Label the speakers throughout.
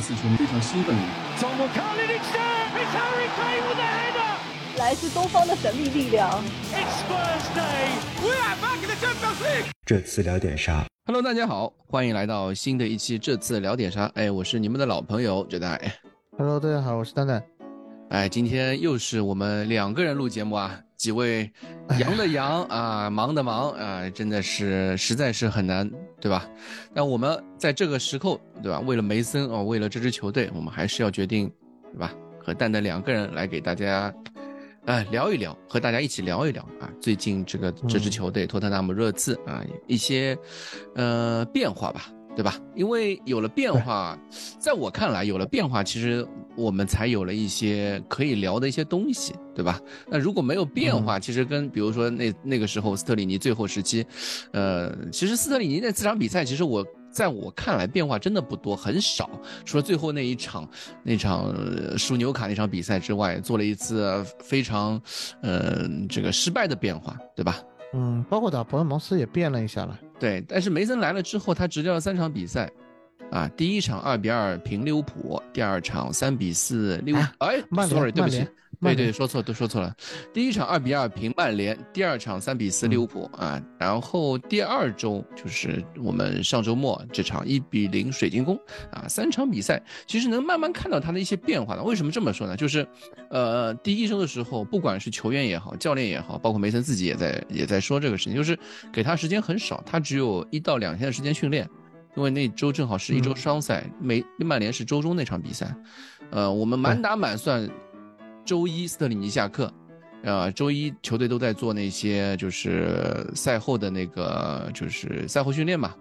Speaker 1: 是球迷非常兴奋的。
Speaker 2: 来自东方的神秘力量。
Speaker 3: 这次聊点啥
Speaker 4: ？Hello，大家好，欢迎来到新的一期。这次聊点啥？哎，我是你们的老朋友哲代。
Speaker 5: Hello，大家好，我是蛋蛋。
Speaker 4: 哎，今天又是我们两个人录节目啊。几位羊的羊啊，忙的忙啊，真的是实在是很难，对吧？那我们在这个时候，对吧？为了梅森哦，为了这支球队，我们还是要决定，对吧？和蛋蛋两个人来给大家，哎，聊一聊，和大家一起聊一聊啊，最近这个这支球队托特纳姆热刺啊，一些呃变化吧。对吧？因为有了变化，在我看来，有了变化，其实我们才有了一些可以聊的一些东西，对吧？那如果没有变化，其实跟比如说那那个时候斯特里尼最后时期，呃，其实斯特里尼那四场比赛，其实我在我看来变化真的不多，很少，除了最后那一场那场输纽卡那场比赛之外，做了一次非常，呃，这个失败的变化，对吧？
Speaker 5: 嗯，包括打伯恩茅斯也变了一下了。
Speaker 4: 对，但是梅森来了之后，他执教了三场比赛，啊，第一场二比二平利物浦，第二场三比四利物，哎，sorry，对不起。对对，说错都说错了。第一场二比二平曼联，第二场三比四利物浦啊。然后第二周就是我们上周末这场一比零水晶宫啊。三场比赛其实能慢慢看到他的一些变化的。为什么这么说呢？就是，呃，第一周的时候，不管是球员也好，教练也好，包括梅森自己也在也在说这个事情，就是给他时间很少，他只有一到两天的时间训练，因为那周正好是一周双赛，梅曼联是周中那场比赛，呃，我们满打满算。周一斯特里尼下课，呃，周一球队都在做那些就是赛后的那个就是赛后训练嘛，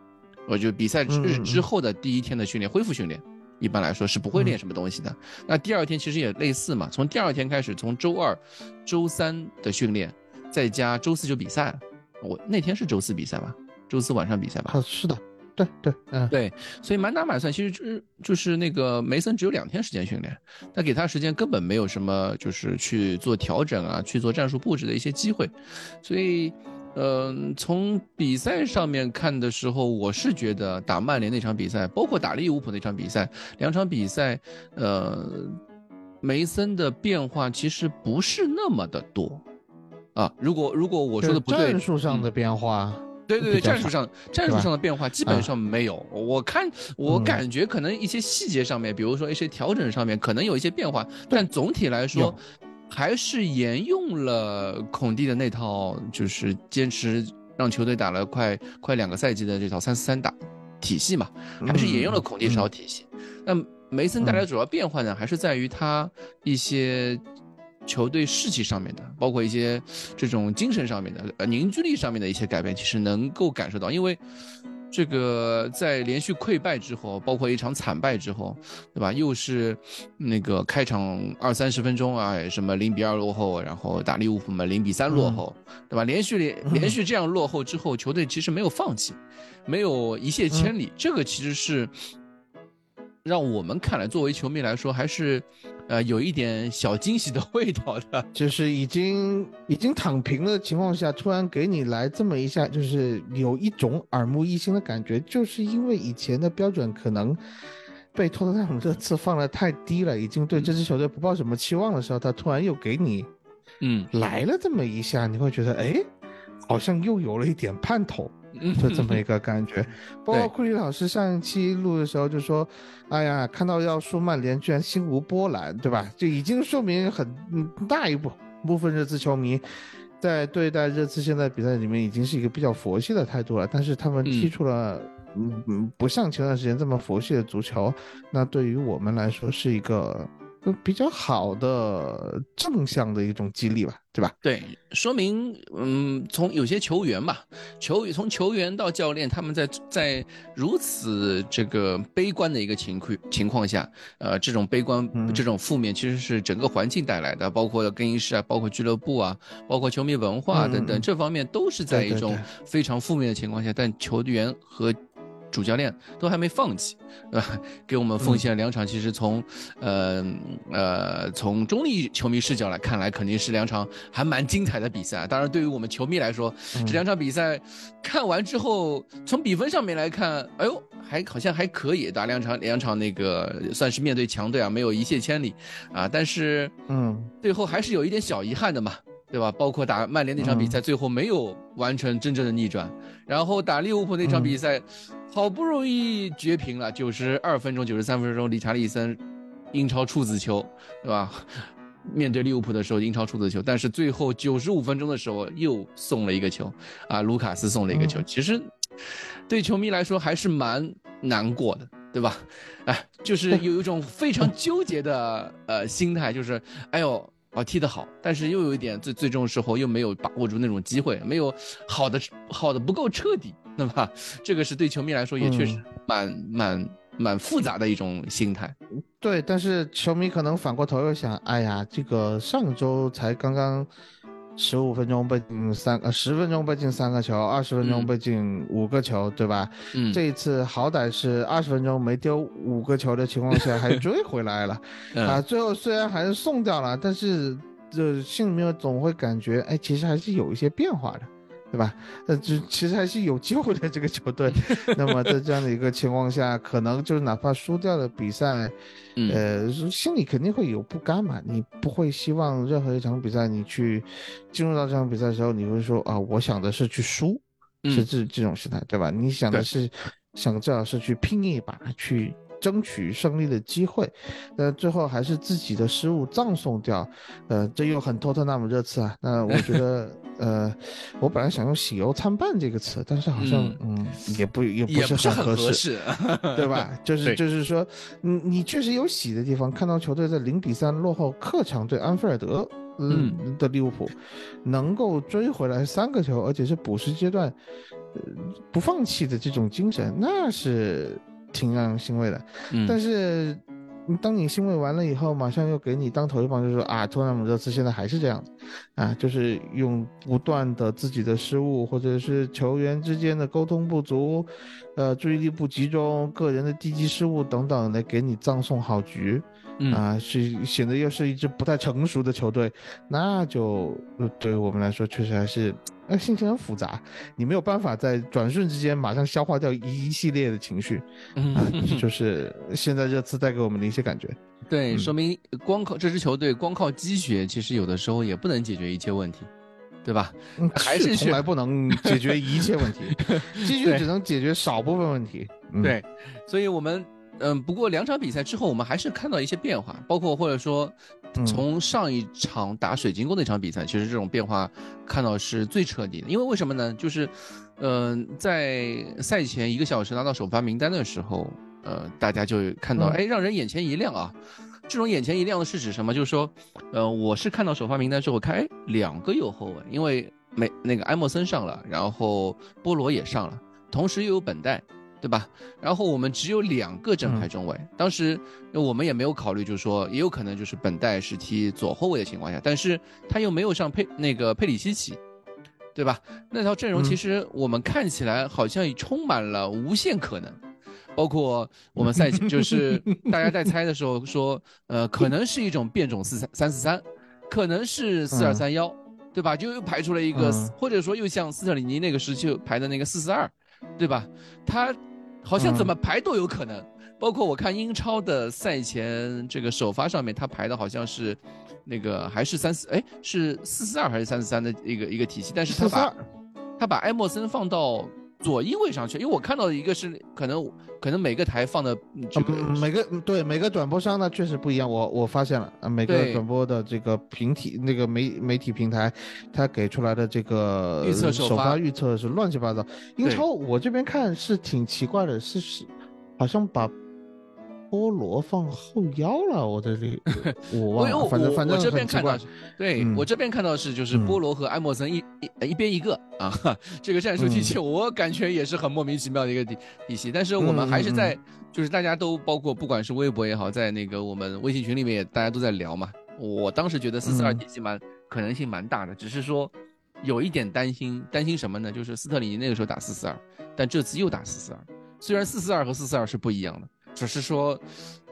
Speaker 4: 我就比赛日之后的第一天的训练恢复训练，一般来说是不会练什么东西的。那第二天其实也类似嘛，从第二天开始，从周二、周三的训练，再加周四就比赛了。我那天是周四比赛吧？周四晚上比赛吧？
Speaker 5: 啊，是的。对对，嗯。
Speaker 4: 对，所以满打满算，其实就是就是那个梅森只有两天时间训练，他给他时间根本没有什么，就是去做调整啊，去做战术布置的一些机会，所以，嗯，从比赛上面看的时候，我是觉得打曼联那场比赛，包括打利物浦那场比赛，两场比赛，呃，梅森的变化其实不是那么的多，啊，如果如果我说的不对，
Speaker 5: 战术上的变化。
Speaker 4: 对对对，战术上战术上的变化基本上没有。我看我感觉可能一些细节上面，比如说一些调整上面可能有一些变化，但总体来说还是沿用了孔蒂的那套，就是坚持让球队打了快快两个赛季的这套三四三打体系嘛，还是沿用了孔蒂这套体系。那梅森带来的主要变化呢，还是在于他一些。球队士气上面的，包括一些这种精神上面的，呃，凝聚力上面的一些改变，其实能够感受到。因为这个在连续溃败之后，包括一场惨败之后，对吧？又是那个开场二三十分钟啊，什么零比二落后，然后打利物浦嘛零比三落后，对吧？连续连连续这样落后之后，球队其实没有放弃，没有一泻千里。这个其实是让我们看来，作为球迷来说，还是。呃，有一点小惊喜的 味道的，
Speaker 5: 就是已经已经躺平的情况下，突然给你来这么一下，就是有一种耳目一新的感觉，就是因为以前的标准可能被托特纳姆这次放的太低了，已经对这支球队不抱什么期望的时候，他突然又给你，
Speaker 4: 嗯，
Speaker 5: 来了这么一下，你会觉得，哎，好像又有了一点盼头。就这么一个感觉，包括库里老师上一期录的时候就说：“哎呀，看到要输曼联居然心无波澜，对吧？就已经说明很大一部部分热刺球迷在对待热刺现在比赛里面已经是一个比较佛系的态度了。但是他们踢出了嗯嗯不像前段时间这么佛系的足球，那对于我们来说是一个。”都比较好的正向的一种激励吧，对吧？
Speaker 4: 对，说明嗯，从有些球员吧，球从球员到教练，他们在在如此这个悲观的一个情况情况下，呃，这种悲观这种负面其实是整个环境带来的，包括更衣室啊，包括俱乐部啊，包括球迷文化等等，这方面都是在一种非常负面的情况下，但球员和主教练都还没放弃，对 吧？给我们奉献了两场，其实从呃呃从中立球迷视角来看来，肯定是两场还蛮精彩的比赛。当然，对于我们球迷来说，这两场比赛看完之后，从比分上面来看，哎呦，还好像还可以打两场，两场那个算是面对强队啊，没有一泻千里啊。但是，
Speaker 5: 嗯，
Speaker 4: 最后还是有一点小遗憾的嘛。对吧？包括打曼联那场比赛，最后没有完成真正的逆转。然后打利物浦那场比赛，好不容易绝平了，九十二分钟、九十三分钟，理查利森英超处子球，对吧？面对利物浦的时候，英超处子球，但是最后九十五分钟的时候又送了一个球，啊，卢卡斯送了一个球。其实对球迷来说还是蛮难过的，对吧？哎，就是有一种非常纠结的呃心态，就是哎呦。啊，踢得好，但是又有一点最最终时候又没有把握住那种机会，没有好的好的不够彻底，对吧？这个是对球迷来说也确实蛮蛮蛮复杂的一种心态。
Speaker 5: 对，但是球迷可能反过头又想，哎呀，这个上周才刚刚。十五分钟被进三呃，十分钟被进三个球，二十分钟被进五个球，对吧？
Speaker 4: 嗯，
Speaker 5: 这一次好歹是二十分钟没丢五个球的情况下还追回来了，啊，最后虽然还是送掉了，但是这心里面总会感觉，哎，其实还是有一些变化的。对吧？呃，就其实还是有救的这个球队。那么在这样的一个情况下，可能就是哪怕输掉了比赛，呃，心里肯定会有不甘嘛。你不会希望任何一场比赛你去进入到这场比赛的时候，你会说啊，我想的是去输，是这这种心态，对吧？你想的是想最好是去拼一把去。争取胜利的机会，呃，最后还是自己的失误葬送掉，呃，这又很托特纳姆热刺啊。那我觉得，呃，我本来想用喜忧参半这个词，但是好像，嗯，也不也不
Speaker 4: 是
Speaker 5: 很
Speaker 4: 合适，
Speaker 5: 对吧？就是就是说，你你确实有喜的地方，看到球队在零比三落后客场对安菲尔德，嗯的利物浦，能够追回来三个球，而且是补时阶段，呃，不放弃的这种精神，那是。挺让人欣慰的，但是当你欣慰完了以后，马上又给你当头一棒，就说啊，托纳姆热刺现在还是这样子，啊，就是用不断的自己的失误，或者是球员之间的沟通不足，呃，注意力不集中，个人的低级失误等等，来给你葬送好局。啊，是显得又是一支不太成熟的球队，那就对于我们来说确实还是，哎，心情很复杂，你没有办法在转瞬之间马上消化掉一一系列的情绪，嗯，就 是现在热刺带给我们的一些感觉。
Speaker 4: 对，说明光靠这支球队光靠积雪，其实有的时候也不能解决一切问题，对吧？还是
Speaker 5: 从来不能解决一切问题，积雪只能解决少部分问题。
Speaker 4: 对，所以我们。嗯，不过两场比赛之后，我们还是看到一些变化，包括或者说，从上一场打水晶宫那场比赛，其实这种变化看到是最彻底的。因为为什么呢？就是，嗯，在赛前一个小时拿到首发名单的时候，呃，大家就看到，哎，让人眼前一亮啊。这种眼前一亮的是指什么？就是说，呃，我是看到首发名单之后，看，哎，两个右后卫，因为没那个埃莫森上了，然后波罗也上了，同时又有本代。对吧？然后我们只有两个正牌中卫，当时我们也没有考虑，就是说也有可能就是本代是踢左后卫的情况下，但是他又没有上佩那个佩里西奇，对吧？那套阵容其实我们看起来好像充满了无限可能，包括我们赛前就 是大家在猜的时候说，呃，可能是一种变种四三三四三，可能是四二三幺，对吧？就又排出了一个，或者说又像斯特里尼那个时期排的那个四四二，对吧？他。好像怎么排都有可能，包括我看英超的赛前这个首发上面，他排的好像是，那个还是三四，哎，是四四二还是三四三的一个一个体系，但是他把，他把埃莫森放到。左翼位上去，因为我看到的一个是可能可能每个台放的这个
Speaker 5: 每个对每个转播商呢确实不一样，我我发现了啊，每个转播的这个平体那个媒媒体平台，它给出来的这个
Speaker 4: 预测
Speaker 5: 首发预测是乱七八糟。英超我这边看是挺奇怪的，是是好像把。菠萝放后腰了，我这里 我忘了，反正反正
Speaker 4: 我这边看到，对我这边看到是就是菠萝和艾莫森一一一边一个啊，这个战术体系我感觉也是很莫名其妙的一个体体系，但是我们还是在就是大家都包括不管是微博也好，在那个我们微信群里面也大家都在聊嘛，我当时觉得四四二体系蛮可能性蛮大的，只是说有一点担心，担心什么呢？就是斯特里尼那个时候打四四二，但这次又打四四二。虽然四四二和四四二是不一样的，只是说，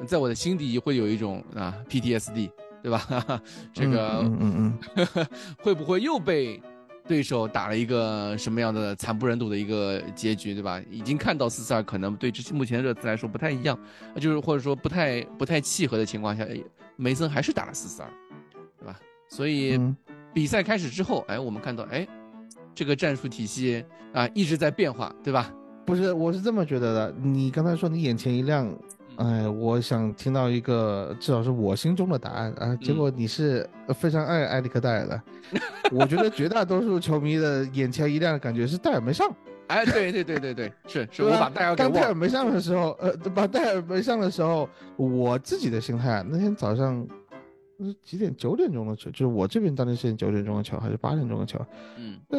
Speaker 4: 在我的心底会有一种啊 PTSD，对吧？这个，
Speaker 5: 嗯嗯
Speaker 4: 嗯，会不会又被对手打了一个什么样的惨不忍睹的一个结局，对吧？已经看到四四二可能对这目前热刺来说不太一样，就是或者说不太不太契合的情况下，梅森还是打了四四二，对吧？所以比赛开始之后，哎，我们看到，哎。这个战术体系啊一直在变化，对吧？
Speaker 5: 不是，我是这么觉得的。你刚才说你眼前一亮，哎，我想听到一个至少是我心中的答案啊。结果你是非常爱埃里克戴尔的。我觉得绝大多数球迷的眼前一亮的感觉是戴尔没上。
Speaker 4: 哎，对对对对对，是是我把戴尔给
Speaker 5: 当戴尔没上的时候，呃，把戴尔没上的时候，我自己的心态啊，那天早上。是几点？九点钟的球，就是我这边当地时间九点钟的球，还是八点钟的球？
Speaker 4: 嗯，
Speaker 5: 呃，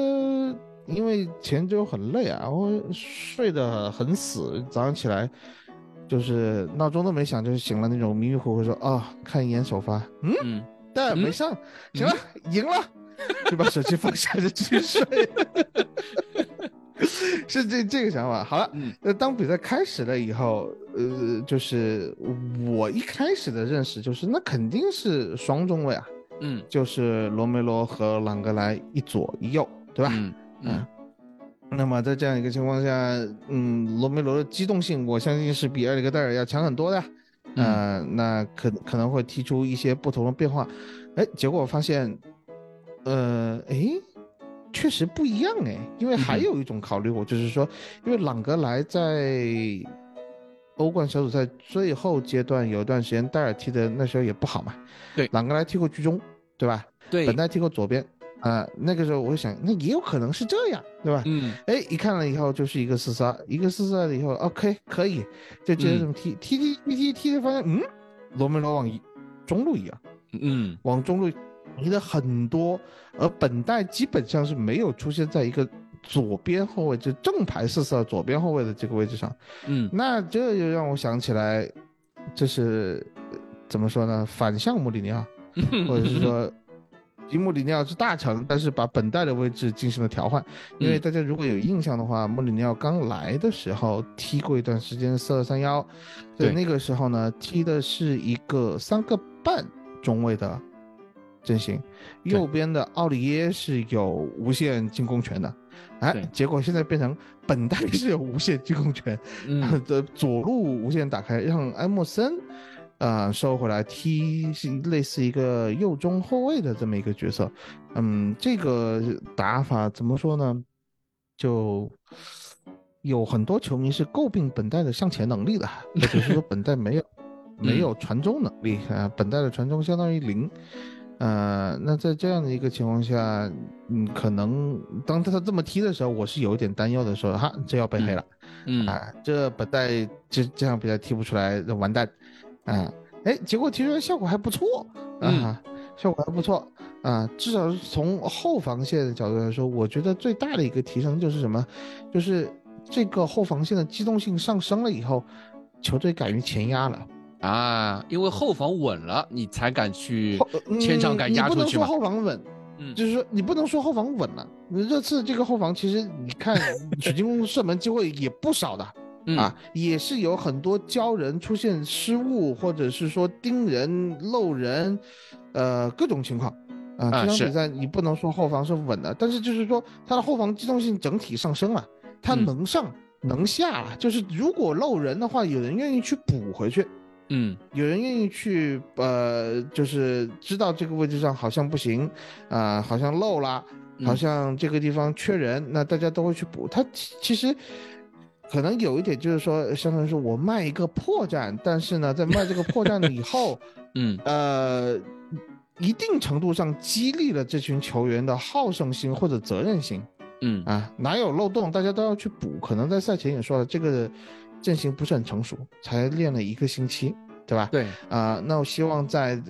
Speaker 5: 因为前周很累啊，我睡得很死，早上起来就是闹钟都没响，就醒了那种迷迷糊糊说啊，看一眼首发，嗯，但没上，行了，赢了，就把手机放下就继续睡。是这这个想法。好了，那当比赛开始了以后，呃，就是我一开始的认识就是，那肯定是双中卫啊，
Speaker 4: 嗯，
Speaker 5: 就是罗梅罗和朗格莱一左一右，对吧？
Speaker 4: 嗯嗯。
Speaker 5: 那么在这样一个情况下，嗯，罗梅罗的机动性，我相信是比埃里克戴尔要强很多的，嗯，那可可能会提出一些不同的变化。哎，结果发现，呃，哎。确实不一样哎，因为还有一种考虑，我就是说，因为朗格莱在欧冠小组赛最后阶段有一段时间，戴尔踢的那时候也不好嘛。
Speaker 4: 对，
Speaker 5: 朗格莱踢过居中，对吧？
Speaker 4: 对，
Speaker 5: 本代踢过左边啊。那个时候我就想，那也有可能是这样，对吧？
Speaker 4: 嗯。
Speaker 5: 哎，一看了以后就是一个四四二，一个四四二了以后，OK，可以，就接着这么踢，踢踢踢踢踢的发现，嗯，罗梅罗往中路移啊，
Speaker 4: 嗯，
Speaker 5: 往中路。移了很多，而本代基本上是没有出现在一个左边后卫，就正牌四四二左边后卫的这个位置上。
Speaker 4: 嗯，
Speaker 5: 那这就让我想起来，这是怎么说呢？反向穆里尼奥，或者是说，吉穆里尼奥是大成，但是把本代的位置进行了调换。因为大家如果有印象的话，穆里尼奥刚来的时候踢过一段时间四二三幺，对，那个时候呢踢的是一个三个半中卫的。阵型，右边的奥里耶是有无限进攻权的，哎，结果现在变成本代是有无限进攻权，的 左路无限打开，让埃莫森，啊收回来踢是类似一个右中后卫的这么一个角色，嗯，这个打法怎么说呢？就有很多球迷是诟病本代的向前能力的，也就是说本代没有 没有传中能力啊，本代的传中相当于零。呃，那在这样的一个情况下，嗯，可能当他这么踢的时候，我是有一点担忧的，说哈，这要被黑了，
Speaker 4: 嗯
Speaker 5: 啊，这本代这这场比赛踢不出来，那完蛋，啊，哎，结果踢出来效果还不错啊，效果还不错啊，至少是从后防线的角度来说，我觉得最大的一个提升就是什么，就是这个后防线的机动性上升了以后，球队敢于前压了。
Speaker 4: 啊，因为后防稳了，你才敢去前场敢压出去
Speaker 5: 嘛。你不能说后防稳，嗯，就是说你不能说后防稳了。热刺这个后防其实你看，水晶宫射门机会也不少的啊，也是有很多教人出现失误，或者是说盯人漏人，呃，各种情况啊。这场比赛你不能说后防是稳的，但是就是说他的后防机动性整体上升了，他能上能下，就是如果漏人的话，有人愿意去补回去。
Speaker 4: 嗯，
Speaker 5: 有人愿意去，呃，就是知道这个位置上好像不行，啊，好像漏了，好像这个地方缺人，那大家都会去补。他其实可能有一点就是说，相当于说我卖一个破绽，但是呢，在卖这个破绽了以后，
Speaker 4: 嗯，
Speaker 5: 呃，一定程度上激励了这群球员的好胜心或者责任心。
Speaker 4: 嗯，
Speaker 5: 啊，哪有漏洞，大家都要去补。可能在赛前也说了，这个。阵型不是很成熟，才练了一个星期，对吧？
Speaker 4: 对
Speaker 5: 啊，那我希望在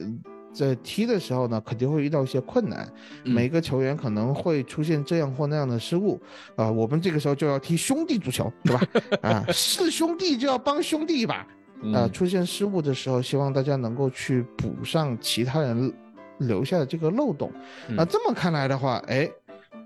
Speaker 5: 在踢的时候呢，肯定会遇到一些困难，每个球员可能会出现这样或那样的失误啊。我们这个时候就要踢兄弟足球，对吧？啊，是兄弟就要帮兄弟一把啊。出现失误的时候，希望大家能够去补上其他人留下的这个漏洞。那这么看来的话，哎，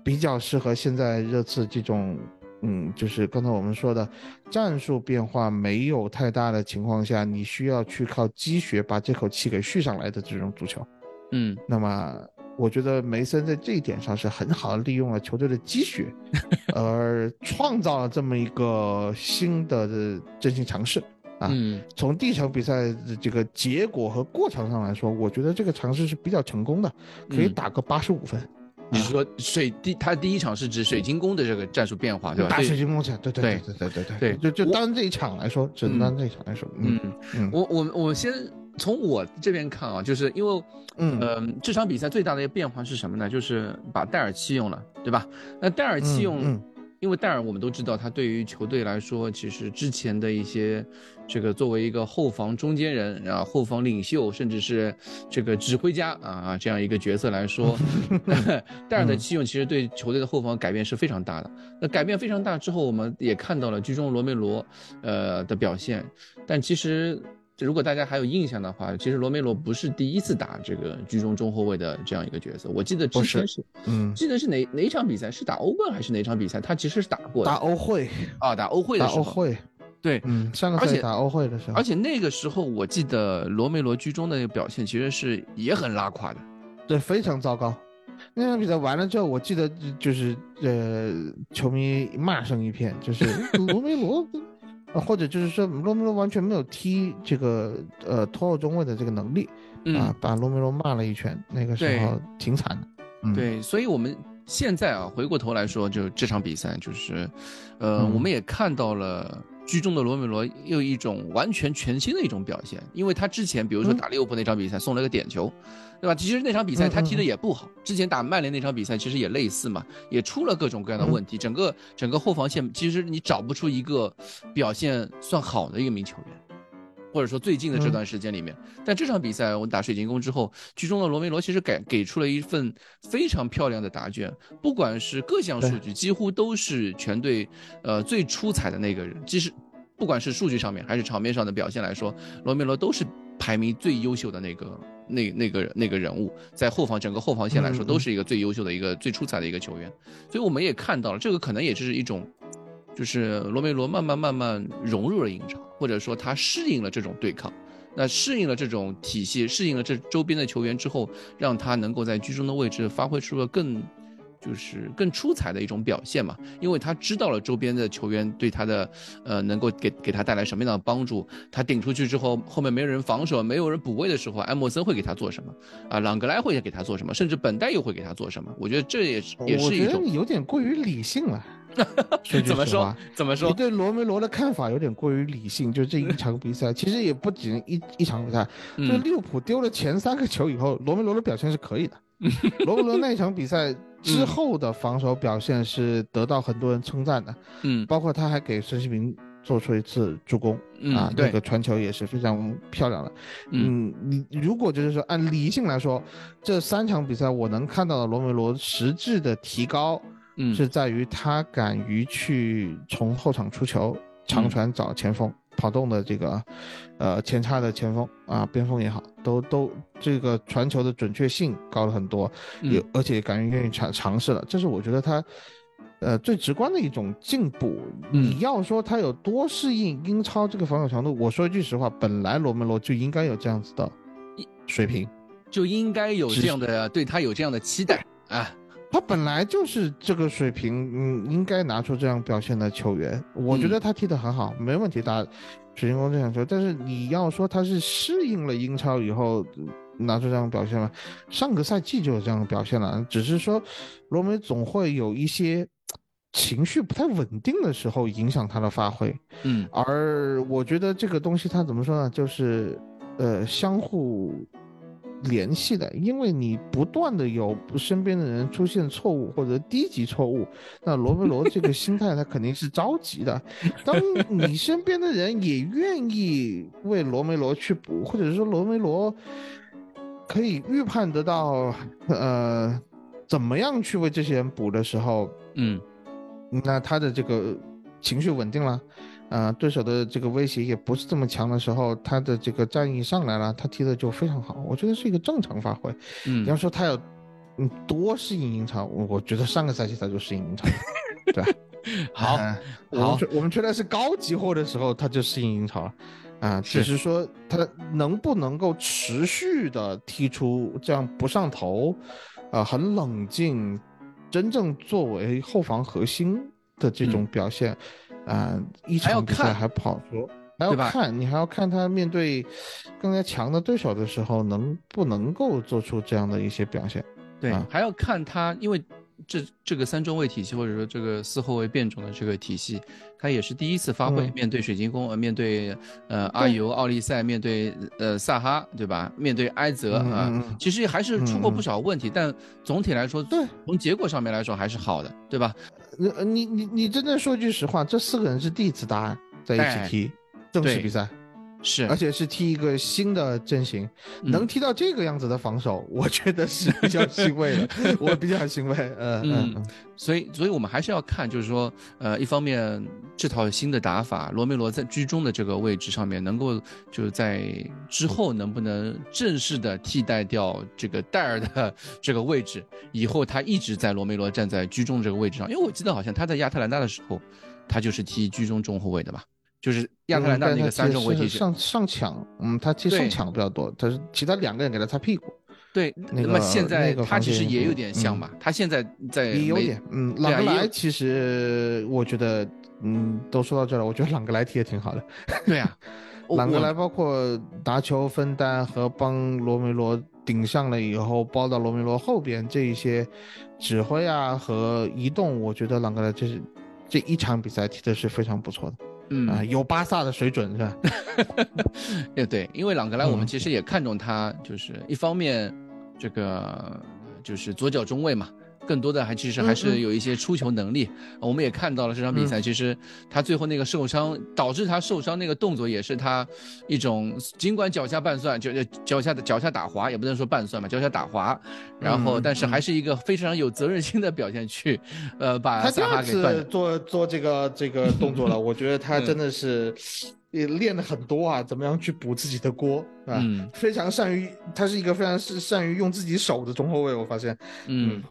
Speaker 5: 比较适合现在热刺这种。嗯，就是刚才我们说的战术变化没有太大的情况下，你需要去靠积雪把这口气给续上来的这种足球。
Speaker 4: 嗯，
Speaker 5: 那么我觉得梅森在这一点上是很好的利用了球队的积雪，而创造了这么一个新的真心尝试。啊，从第一场比赛的这个结果和过程上来说，我觉得这个尝试是比较成功的，可以打个八十五分。
Speaker 4: 你是说水第他第一场是指水晶宫的这个战术变化，对吧？
Speaker 5: 打水晶宫去，对对对对对对对，就就单这一场来说，只单这一场来说，嗯
Speaker 4: 嗯，我我我先从我这边看啊，就是因为嗯这场比赛最大的一个变化是什么呢？就是把戴尔弃用了，对吧？那戴尔弃用。因为戴尔，我们都知道，他对于球队来说，其实之前的一些，这个作为一个后防中间人啊，后防领袖，甚至是这个指挥家啊，这样一个角色来说，戴尔的弃用其实对球队的后防改变是非常大的。那改变非常大之后，我们也看到了居中罗梅罗，呃的表现，但其实。如果大家还有印象的话，其实罗梅罗不是第一次打这个居中中后卫的这样一个角色。我记得之前是，嗯，记得是哪哪场比赛是打欧冠还是哪场比赛？他其实是打过
Speaker 5: 打欧会
Speaker 4: 啊，打欧会的时候。
Speaker 5: 打欧会，
Speaker 4: 对，
Speaker 5: 嗯，上个赛季打欧会的时候。
Speaker 4: 而且那个时候我记得罗梅罗居中的那个表现其实是也很拉垮的，
Speaker 5: 对，非常糟糕。那场比赛完了之后，我记得就是呃，球迷骂声一片，就是 罗梅罗。或者就是说，罗梅罗完全没有踢这个呃拖后中卫的这个能力，啊，把罗梅罗骂了一拳，那个时候挺惨的。
Speaker 4: 对，所以我们现在啊，回过头来说，就这场比赛，就是，呃，我们也看到了。居中的罗梅罗又一种完全全新的一种表现，因为他之前比如说打利物浦那场比赛送了个点球，对吧？其实那场比赛他踢的也不好。之前打曼联那场比赛其实也类似嘛，也出了各种各样的问题。整个整个后防线其实你找不出一个表现算好的一名球员。或者说最近的这段时间里面，但这场比赛我们打水晶宫之后，剧中的罗梅罗其实给给出了一份非常漂亮的答卷，不管是各项数据，几乎都是全队呃最出彩的那个人。即使不管是数据上面还是场面上的表现来说，罗梅罗都是排名最优秀的那个那那个那个人物，在后防整个后防线来说都是一个最优秀的一个最出彩的一个球员。所以我们也看到了，这个可能也就是一种。就是罗梅罗慢慢慢慢融入了英超，或者说他适应了这种对抗，那适应了这种体系，适应了这周边的球员之后，让他能够在居中的位置发挥出了更，就是更出彩的一种表现嘛。因为他知道了周边的球员对他的，呃，能够给给他带来什么样的帮助。他顶出去之后，后面没有人防守，没有人补位的时候，埃莫森会给他做什么？啊，朗格莱会给他做什么？甚至本代又会给他做什么？我觉得这也是也是一种
Speaker 5: 有点过于理性了。
Speaker 4: 怎么说？怎么说？
Speaker 5: 你对罗梅罗的看法有点过于理性。就这一 场比赛，其实也不仅一一场比赛。就利物浦丢了前三个球以后，罗梅罗的表现是可以的。罗梅罗那场比赛之后的防守表现是得到很多人称赞的。嗯，包括他还给孙兴民做出一次助攻啊，那个传球也是非常漂亮的。嗯，你如果就是说按理性来说，这三场比赛我能看到的罗梅罗实质的提高。
Speaker 4: 嗯，
Speaker 5: 是在于他敢于去从后场出球，长传找前锋跑动的这个，呃前插的前锋啊边锋也好，都都这个传球的准确性高了很多，也而且敢于愿意尝尝试了，这是我觉得他，呃最直观的一种进步。你要说他有多适应英超这个防守强度，我说一句实话，本来罗梅罗就应该有这样子的水平，
Speaker 4: 就应该有这样的对他有这样的期待啊。
Speaker 5: 他本来就是这个水平，嗯，应该拿出这样表现的球员。我觉得他踢得很好，没问题打水晶宫这场球。但是你要说他是适应了英超以后拿出这样表现吗？上个赛季就有这样的表现了，只是说罗梅总会有一些情绪不太稳定的时候影响他的发挥。
Speaker 4: 嗯，
Speaker 5: 而我觉得这个东西他怎么说呢？就是呃，相互。联系的，因为你不断的有身边的人出现错误或者低级错误，那罗梅罗这个心态他肯定是着急的。当你身边的人也愿意为罗梅罗去补，或者说罗梅罗可以预判得到，呃，怎么样去为这些人补的时候，
Speaker 4: 嗯，
Speaker 5: 那他的这个情绪稳定了。啊，对手的这个威胁也不是这么强的时候，他的这个战役上来了，他踢的就非常好，我觉得是一个正常发挥。
Speaker 4: 嗯，
Speaker 5: 你要说他有，嗯，多适应英超，我觉得上个赛季他就适应英超，对吧？
Speaker 4: 好，
Speaker 5: 我们我们觉得是高级货的时候，他就适应英超了。啊，只是说他能不能够持续的踢出这样不上头，啊，很冷静，真正作为后防核心的这种表现，啊，一场比赛还不好说，还要看你还要看他面对更加强的对手的时候，能不能够做出这样的一些表现。
Speaker 4: 对，还要看他，因为。这这个三中卫体系，或者说这个四后卫变种的这个体系，他也是第一次发挥。面对水晶宫，呃，面对呃阿尤、奥利赛，面对呃萨哈，对吧？面对埃泽啊，其实还是出过不少问题。但总体来说，
Speaker 5: 对，
Speaker 4: 从结果上面来说还是好的，对吧？
Speaker 5: 你你你你真的说句实话，这四个人是第一次搭在一起踢正式比赛。
Speaker 4: 是，
Speaker 5: 而且是踢一个新的阵型，能踢到这个样子的防守，我觉得是比较欣慰的。我比较欣慰，嗯嗯。
Speaker 4: 所以，所以我们还是要看，就是说，呃，一方面这套新的打法，罗梅罗在居中的这个位置上面，能够就是在之后能不能正式的替代掉这个戴尔的 这个位置，以后他一直在罗梅罗站在居中这个位置上，因为我记得好像他在亚特兰大的时候，他就是踢居中中后卫的吧。就是亚特兰大那个三中卫踢
Speaker 5: 上上抢，嗯，他其实上抢比较多，他是其他两个人给他擦屁股。
Speaker 4: 对，那么现在他其实也有点像嘛，他现在在
Speaker 5: 也有点，嗯，朗格莱其实我觉得，嗯，都说到这了，我觉得朗格莱踢也挺好的。
Speaker 4: 对啊，
Speaker 5: 朗格莱包括拿球分担和帮罗梅罗顶上了以后，包到罗梅罗后边这一些指挥啊和移动，我觉得朗格莱这是这一场比赛踢的是非常不错的。
Speaker 4: 嗯
Speaker 5: 啊，有巴萨的水准是吧？
Speaker 4: 也对，因为朗格莱我们其实也看中他，就是一方面，这个就是左脚中卫嘛。更多的还其实还是有一些出球能力，我们也看到了这场比赛，其实他最后那个受伤导致他受伤那个动作也是他一种，尽管脚下拌蒜，就脚下的脚下打滑也不能说拌蒜吧，脚下打滑，然后但是还是一个非常有责任心的表现去，呃，把
Speaker 5: 他第二次做做这个这个动作了，我觉得他真的是。也练了很多啊，怎么样去补自己的锅啊？非常善于，他是一个非常是善于用自己手的中后卫。我发现，
Speaker 4: 嗯，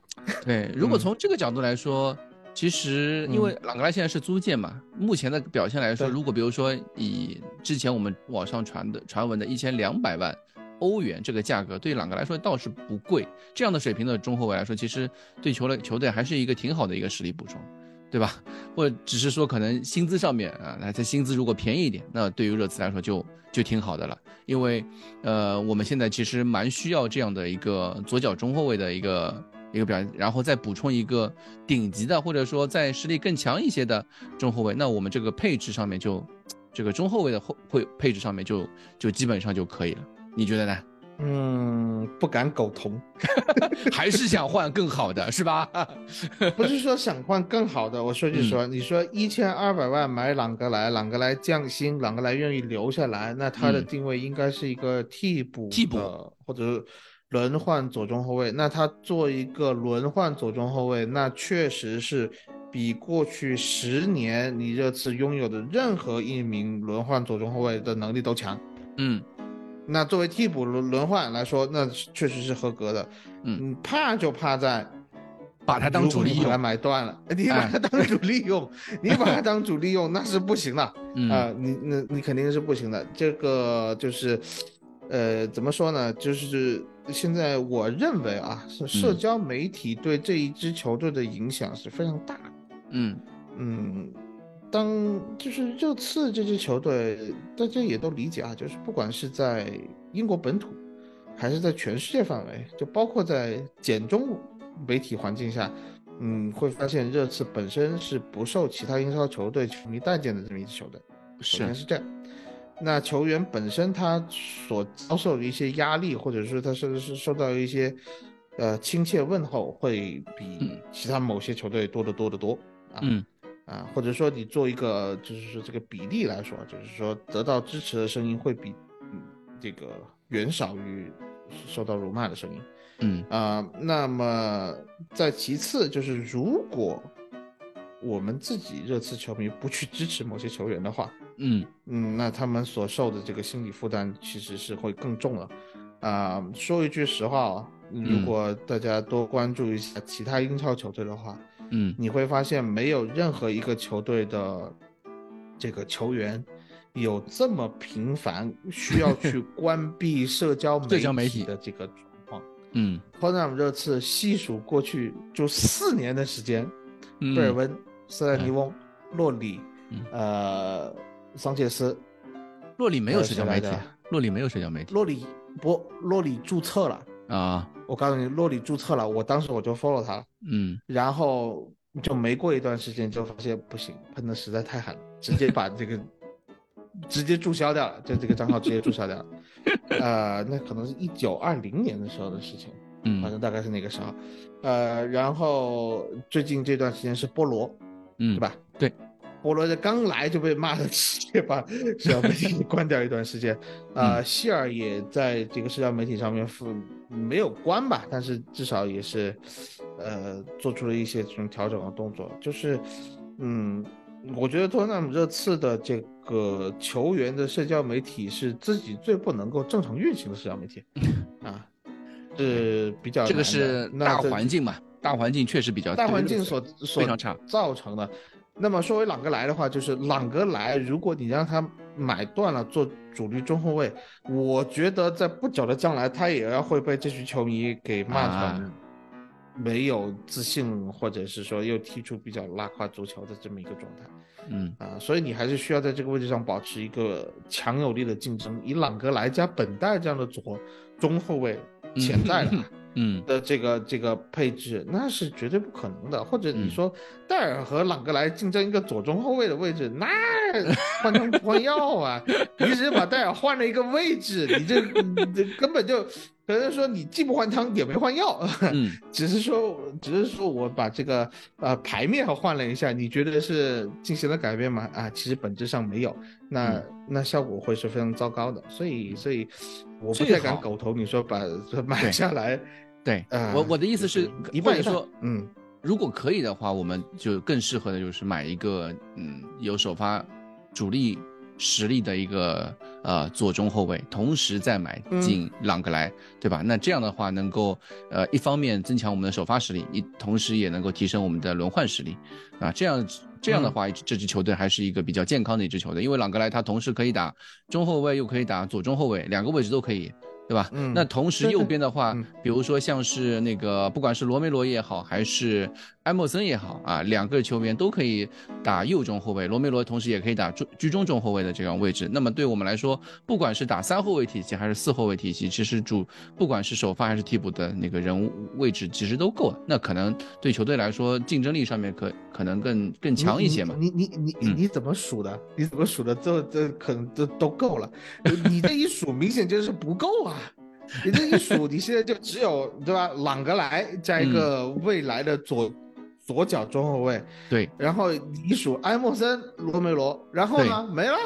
Speaker 4: 对。如果从这个角度来说，其实因为朗格莱现在是租借嘛，目前的表现来说，如果比如说以之前我们网上传的传闻的一千两百万欧元这个价格，对朗格来说倒是不贵。这样的水平的中后卫来说，其实对球队球队还是一个挺好的一个实力补充。对吧？或者只是说可能薪资上面啊，那这薪资如果便宜一点，那对于热刺来说就就挺好的了。因为，呃，我们现在其实蛮需要这样的一个左脚中后卫的一个一个表现，然后再补充一个顶级的，或者说在实力更强一些的中后卫，那我们这个配置上面就，这个中后卫的后会配置上面就就基本上就可以了。你觉得呢？
Speaker 5: 嗯，不敢苟同，
Speaker 4: 还是想换更好的，是吧？
Speaker 5: 不是说想换更好的，我说句实话，你说一千二百万买朗格莱，朗格莱降薪，朗格莱愿意留下来，那他的定位应该是一个替补，
Speaker 4: 替补
Speaker 5: 或者轮换左中后卫。那他做一个轮换左中后卫，那确实是比过去十年你这次拥有的任何一名轮换左中后卫的能力都强。
Speaker 4: 嗯。
Speaker 5: 那作为替补轮轮换来说，那确实是合格的。嗯，怕就怕在
Speaker 4: 把他当主力用，
Speaker 5: 买断了。你把他当主力用，你把他当主力用，那是不行的啊！你那你肯定是不行的。这个就是，呃，怎么说呢？就是现在我认为啊，是社交媒体对这一支球队的影响是非常大的。
Speaker 4: 嗯
Speaker 5: 嗯。当就是热刺这支球队，大家也都理解啊，就是不管是在英国本土，还是在全世界范围，就包括在简中媒体环境下，嗯，会发现热刺本身是不受其他英超球队球迷待见的这么一支球队。首先是这样，那球员本身他所遭受的一些压力，或者说他甚至是受到一些呃亲切问候，会比其他某些球队多得多得多啊。
Speaker 4: 嗯。
Speaker 5: 啊，或者说你做一个，就是说这个比例来说，就是说得到支持的声音会比，嗯，这个远少于受到辱骂的声音，
Speaker 4: 嗯。
Speaker 5: 啊，那么在其次就是如果我们自己热刺球迷不去支持某些球员的话，
Speaker 4: 嗯。
Speaker 5: 嗯，那他们所受的这个心理负担其实是会更重了，啊，说一句实话啊，如果大家多关注一下其他英超球队的话。
Speaker 4: 嗯，
Speaker 5: 你会发现没有任何一个球队的这个球员有这么频繁需要去 关闭社交媒体的这个状况。
Speaker 4: 嗯，
Speaker 5: 托纳姆热刺细数过去就四年的时间，贝尔温、斯莱尼翁、洛里，呃，桑切斯，
Speaker 4: 洛里没有社交媒体，洛里没有社交媒体，
Speaker 5: 洛里不，洛里注册了
Speaker 4: 啊。
Speaker 5: 我告诉你，洛里注册了，我当时我就 follow 他了，
Speaker 4: 嗯，
Speaker 5: 然后就没过一段时间就发现不行，喷的实在太狠了，直接把这个 直接注销掉了，就这个账号直接注销掉了，呃，那可能是一九二零年的时候的事情，
Speaker 4: 嗯，
Speaker 5: 反正大概是那个时候，呃，然后最近这段时间是菠萝，
Speaker 4: 嗯，
Speaker 5: 对吧？
Speaker 4: 对。
Speaker 5: 菠萝的刚来就被骂的直接把社交媒体关掉一段时间，呃，希尔也在这个社交媒体上面没有关吧，但是至少也是，呃，做出了一些这种调整的动作。就是，嗯，我觉得托纳姆热刺的这个球员的社交媒体是自己最不能够正常运行的社交媒体，啊，是比较
Speaker 4: 这个是大环境嘛，大环境确实比较
Speaker 5: 大环境所
Speaker 4: 非常差
Speaker 5: 造成的。那么说回朗格莱的话，就是朗格莱，如果你让他买断了做主力中后卫，我觉得在不久的将来，他也要会被这群球迷给骂成没有自信，或者是说又踢出比较拉胯足球的这么一个状态。
Speaker 4: 嗯
Speaker 5: 啊，所以你还是需要在这个位置上保持一个强有力的竞争。以朗格莱加本代这样的左中后卫潜在的。
Speaker 4: 嗯
Speaker 5: 的这个这个配置那是绝对不可能的，或者你说戴尔和朗格莱竞争一个左中后卫的位置，那换汤不换药啊！你只是把戴尔换了一个位置，你这这根本就可能说你既不换汤也没换药，
Speaker 4: 嗯，
Speaker 5: 只是说只是说我把这个呃牌面换了一下，你觉得是进行了改变吗？啊，其实本质上没有，那那效果会是非常糟糕的，所以所以我不太敢苟同你说把买下来。
Speaker 4: 对我我的意思是，
Speaker 5: 一半
Speaker 4: 说，
Speaker 5: 嗯，
Speaker 4: 如果可以的话，我们就更适合的就是买一个，嗯，有首发主力实力的一个呃左中后卫，同时再买进朗格莱，对吧？那这样的话，能够呃一方面增强我们的首发实力，一同时也能够提升我们的轮换实力，啊，这样这样的话，这支球队还是一个比较健康的一支球队，因为朗格莱他同时可以打中后卫，又可以打左中后卫，两个位置都可以。对吧？
Speaker 5: 嗯，
Speaker 4: 那同时右边的话，比如说像是那个，不管是罗梅罗也好，还是埃莫森也好啊，两个球员都可以打右中后卫，罗梅罗同时也可以打中居中中后卫的这样位置。那么对我们来说，不管是打三后卫体系还是四后卫体系，其实主不管是首发还是替补的那个人物位置，其实都够了。那可能对球队来说，竞争力上面可可能更更强一些嘛？
Speaker 5: 你你你你你怎么数的？你怎么数的？这这可能这都够了。你这一数，明显就是不够啊！你这一数，你现在就只有对吧？朗格莱加一个未来的左左脚中后卫，
Speaker 4: 对。
Speaker 5: 然后你数埃莫森、罗梅罗，然后呢没了，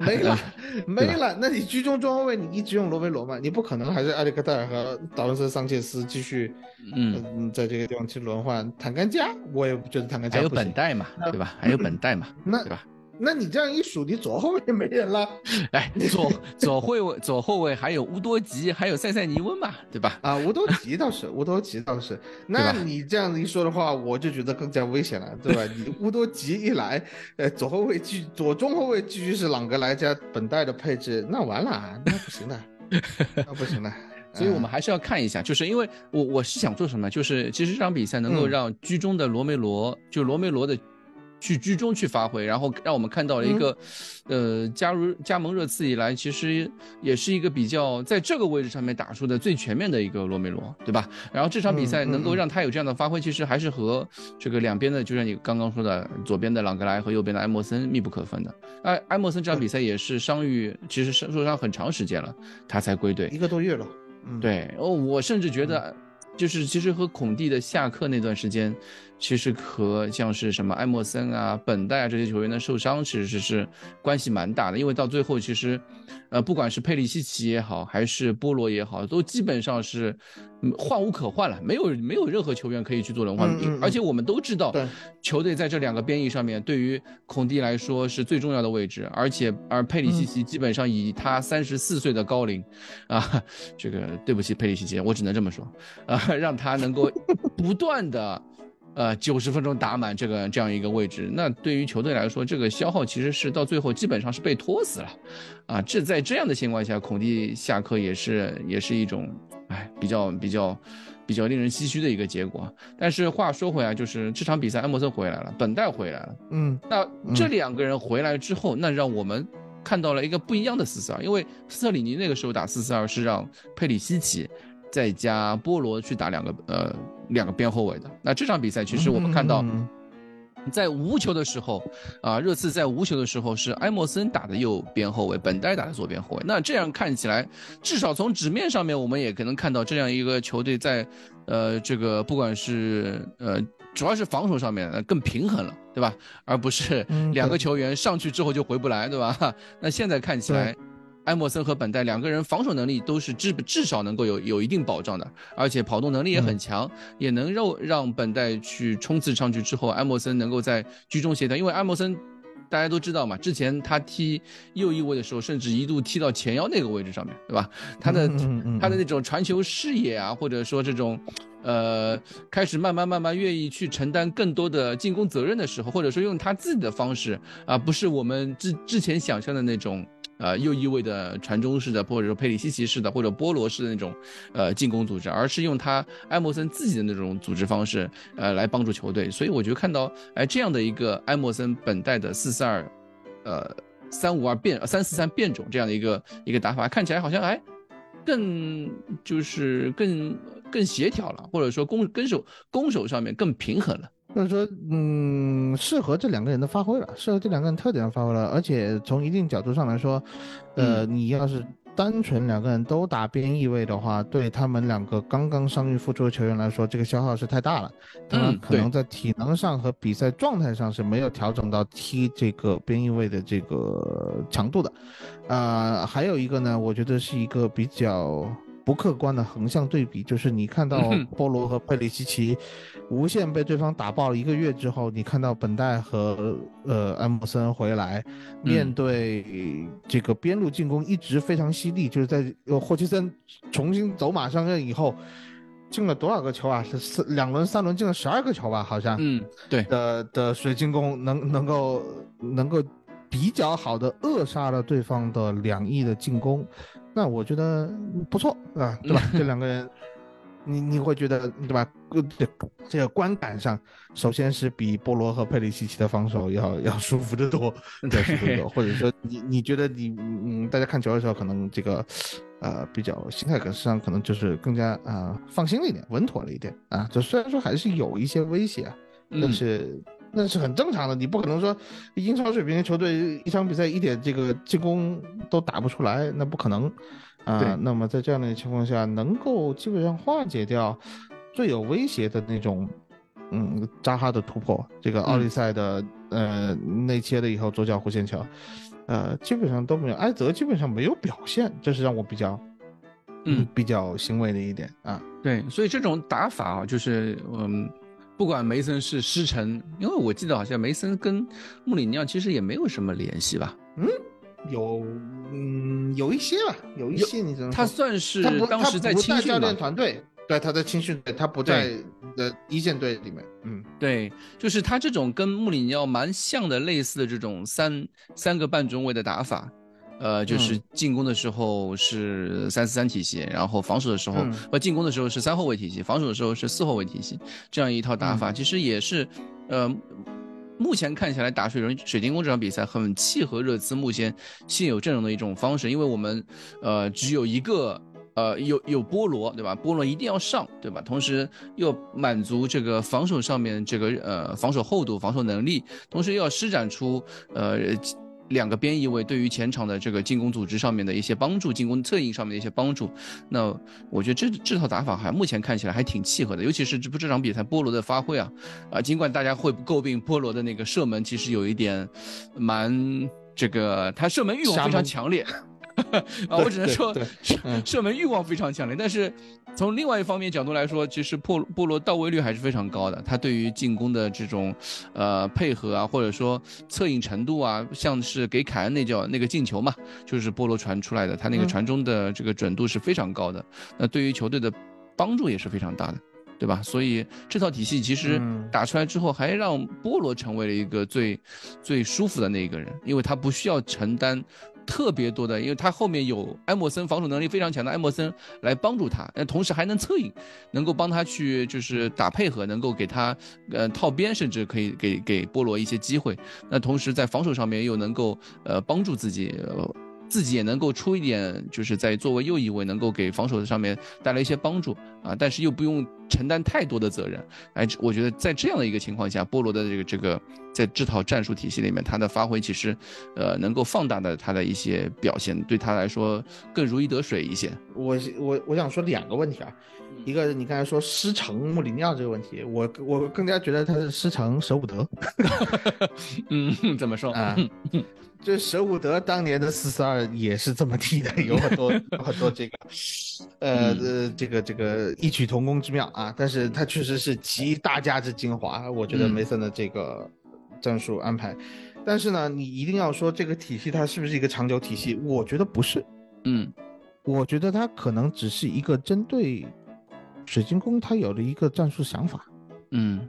Speaker 5: 没了，没了。那你居中中后卫，你一直用罗梅罗吗？你不可能还是埃里克戴尔和达文森桑切斯继续，嗯，在这个地方去轮换。坦甘加，我也不觉得坦甘加
Speaker 4: 还有本代嘛，对吧？还有本代嘛，那对吧？
Speaker 5: 那你这样一数，你左后卫没人了。
Speaker 4: 哎，左左后卫左后卫还有乌多吉，还有塞塞尼翁嘛，对吧？
Speaker 5: 啊，乌多吉倒是，乌多吉倒是。那你这样子一说的话，我就觉得更加危险了，对吧？你乌多吉一来，呃，左后卫继左中后卫继续是朗格莱加本代的配置，那完了，那不行的，那不行的。
Speaker 4: 所以我们还是要看一下，就是因为我我是想做什么，就是其实这场比赛能够让居中的罗梅罗，就罗梅罗的。去居中去发挥，然后让我们看到了一个，呃，加入加盟热刺以来，其实也是一个比较在这个位置上面打出的最全面的一个罗梅罗，对吧？然后这场比赛能够让他有这样的发挥，其实还是和这个两边的，就像你刚刚说的，左边的朗格莱和右边的埃莫森密不可分的。埃埃莫森这场比赛也是伤愈，其实受受伤很长时间了，他才归队，
Speaker 5: 一个多月了。
Speaker 4: 嗯对哦，我甚至觉得。就是其实和孔蒂的下课那段时间，其实和像是什么艾默森啊、本代啊这些球员的受伤，其实是关系蛮大的。因为到最后，其实，呃，不管是佩里西奇也好，还是波罗也好，都基本上是换无可换了，没有没有任何球员可以去做轮换。而且我们都知道，球队在这两个边翼上面，对于孔蒂来说是最重要的位置。而且而佩里西奇基本上以他三十四岁的高龄，啊，这个对不起佩里西奇，我只能这么说，啊。让他能够不断的呃，九十分钟打满这个这样一个位置，那对于球队来说，这个消耗其实是到最后基本上是被拖死了，啊，这在这样的情况下，孔蒂下课也是也是一种，哎，比较比较比较令人唏嘘的一个结果。但是话说回来，就是这场比赛，埃莫森回来了，本代回来了，
Speaker 5: 嗯，
Speaker 4: 那这两个人回来之后，那让我们看到了一个不一样的四四二，因为斯特里尼那个时候打四四二是让佩里西奇。再加波罗去打两个呃两个边后卫的，那这场比赛其实我们看到，在无球的时候啊，热刺在无球的时候是埃莫森打的右边后卫，本代打的左边后卫。那这样看起来，至少从纸面上面我们也可能看到这样一个球队在呃这个不管是呃主要是防守上面更平衡了，对吧？而不是两个球员上去之后就回不来，对吧？那现在看起来。埃莫森和本代两个人防守能力都是至至少能够有有一定保障的，而且跑动能力也很强，也能让让本代去冲刺上去之后，埃莫森能够在居中协调。因为埃莫森大家都知道嘛，之前他踢右翼位的时候，甚至一度踢到前腰那个位置上面对吧？他的他的那种传球视野啊，或者说这种，呃，开始慢慢慢慢愿意去承担更多的进攻责任的时候，或者说用他自己的方式啊，不是我们之之前想象的那种。呃，右翼位的传中式的，或者说佩里西奇式的，或者波罗式的那种，呃，进攻组织，而是用他埃莫森自己的那种组织方式，呃，来帮助球队。所以我觉得看到，哎，这样的一个埃莫森本代的四四二，呃，三五二变三四三变种这样的一个一个打法，看起来好像哎，更就是更更协调了，或者说攻跟手攻守上面更平衡了。
Speaker 5: 就是说，嗯，适合这两个人的发挥了，适合这两个人特点的发挥了，而且从一定角度上来说，呃，你要是单纯两个人都打边翼位的话，对他们两个刚刚伤愈复出的球员来说，这个消耗是太大了，他们可能在体能上和比赛状态上是没有调整到踢这个边翼位的这个强度的，啊，还有一个呢，我觉得是一个比较。不客观的横向对比，就是你看到波罗和佩里西奇无限被对方打爆了一个月之后，你看到本代和呃埃姆森回来，面对这个边路进攻一直非常犀利，就是在霍奇森重新走马上任以后，进了多少个球啊？是四两轮三轮进了十二个球吧？好像，
Speaker 4: 嗯，对
Speaker 5: 的的水晶宫能能够能够比较好的扼杀了对方的两翼的进攻。那我觉得不错啊，对吧？这两个人，你你会觉得对吧？这这个观感上，首先是比波罗和佩里西奇的防守要要舒服得多，对，舒服得多。或者说，你你觉得你嗯，大家看球的时候，可能这个呃比较心态上可能就是更加啊放心了一点，稳妥了一点啊。就虽然说还是有一些威胁，但是。那是很正常的，你不可能说英超水平的球队一场比赛一点这个进攻都打不出来，那不可能啊。那么在这样的情况下，能够基本上化解掉最有威胁的那种，嗯，扎哈的突破，这个奥利赛的呃内切了以后左脚弧线球，呃，基本上都没有。埃泽基本上没有表现，这是让我比较嗯比较欣慰的一点啊。
Speaker 4: 对，所以这种打法啊，就是嗯。不管梅森是师承，因为我记得好像梅森跟穆里尼奥其实也没有什么联系吧？
Speaker 5: 嗯，有，嗯，有一些吧，有一些。你怎么？
Speaker 4: 他算是当时
Speaker 5: 在
Speaker 4: 青
Speaker 5: 训教练团队，对，他在青训队，他不在的一线队里面。嗯，
Speaker 4: 对，就是他这种跟穆里尼奥蛮像的类似的这种三三个半中卫的打法。呃，就是进攻的时候是三四三体系，然后防守的时候，呃，进攻的时候是三后卫体系，防守的时候是四后卫体系，这样一套打法，其实也是，呃，目前看起来打水人水晶宫这场比赛很契合热刺目前现有阵容的一种方式，因为我们，呃，只有一个，呃，有有波罗，对吧？波罗一定要上，对吧？同时又满足这个防守上面这个呃防守厚度、防守能力，同时又要施展出呃。两个边翼位对于前场的这个进攻组织上面的一些帮助，进攻策应上面的一些帮助，那我觉得这这套打法还目前看起来还挺契合的，尤其是这不这场比赛波罗的发挥啊，啊，尽管大家会诟病波罗的那个射门其实有一点蛮这个，他射门欲望非常强烈。啊，我只能说射射门欲望非常强烈，但是从另外一方面角度来说，其实波波罗到位率还是非常高的。他对于进攻的这种呃配合啊，或者说策应程度啊，像是给凯恩那叫那个进球嘛，就是波罗传出来的，他那个传中的这个准度是非常高的。那对于球队的帮助也是非常大的。对吧？所以这套体系其实打出来之后，还让波罗成为了一个最最舒服的那一个人，因为他不需要承担特别多的，因为他后面有艾默森防守能力非常强的艾默森来帮助他，那同时还能策应，能够帮他去就是打配合，能够给他呃套边，甚至可以给给波罗一些机会。那同时在防守上面又能够呃帮助自己。自己也能够出一点，就是在作为右翼位能够给防守上面带来一些帮助啊，但是又不用承担太多的责任。哎，我觉得在这样的一个情况下，波罗的这个这个在这套战术体系里面，他的发挥其实，呃，能够放大的他的一些表现，对他来说更如鱼得水一些。
Speaker 5: 我我我想说两个问题啊，一个你刚才说师承穆里尼奥这个问题，我我更加觉得他是师承舍伍德。
Speaker 4: 嗯，怎么说
Speaker 5: 啊？就舍伍德当年的四四二也是这么踢的，有很多 很多这个，呃呃，这个这个异曲同工之妙啊。但是他确实是集大家之精华，我觉得梅森的这个战术安排。但是呢，你一定要说这个体系它是不是一个长久体系？我觉得不是。
Speaker 4: 嗯，
Speaker 5: 我觉得它可能只是一个针对水晶宫，他有了一个战术想法。
Speaker 4: 嗯。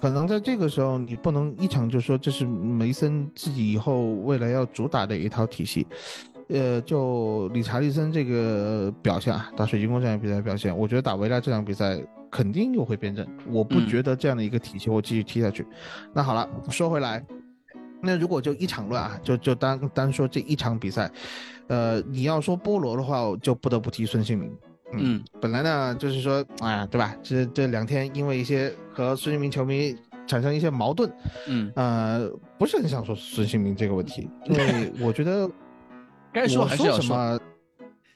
Speaker 5: 可能在这个时候，你不能一场就说这是梅森自己以后未来要主打的一套体系。呃，就理查利森这个表现啊，打水晶宫这场比赛表现，我觉得打维拉这场比赛肯定又会变阵。我不觉得这样的一个体系我继续踢下去。那好了，说回来，那如果就一场论啊，就就单单说这一场比赛，呃，你要说菠萝的话，就不得不提孙兴民。嗯，本来呢就是说，哎呀，对吧？这这两天因为一些和孙兴民球迷产生一些矛盾，
Speaker 4: 嗯，
Speaker 5: 呃，不是很想说孙兴民这个问题，因为我觉得
Speaker 4: 该说还是要
Speaker 5: 说，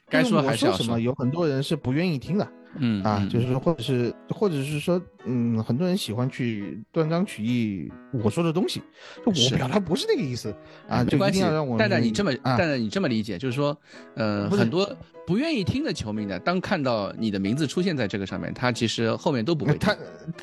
Speaker 4: 该说还是要
Speaker 5: 说什么，有很多人是不愿意听的。
Speaker 4: 嗯
Speaker 5: 啊，就是说，或者是，或者是说，嗯，很多人喜欢去断章取义我说的东西，就我表达不是那个意思啊，就一定要让我
Speaker 4: 蛋蛋你这么蛋蛋你这么理解，就是说，呃，很多不愿意听的球迷呢，当看到你的名字出现在这个上面，他其实后面都不会
Speaker 5: 他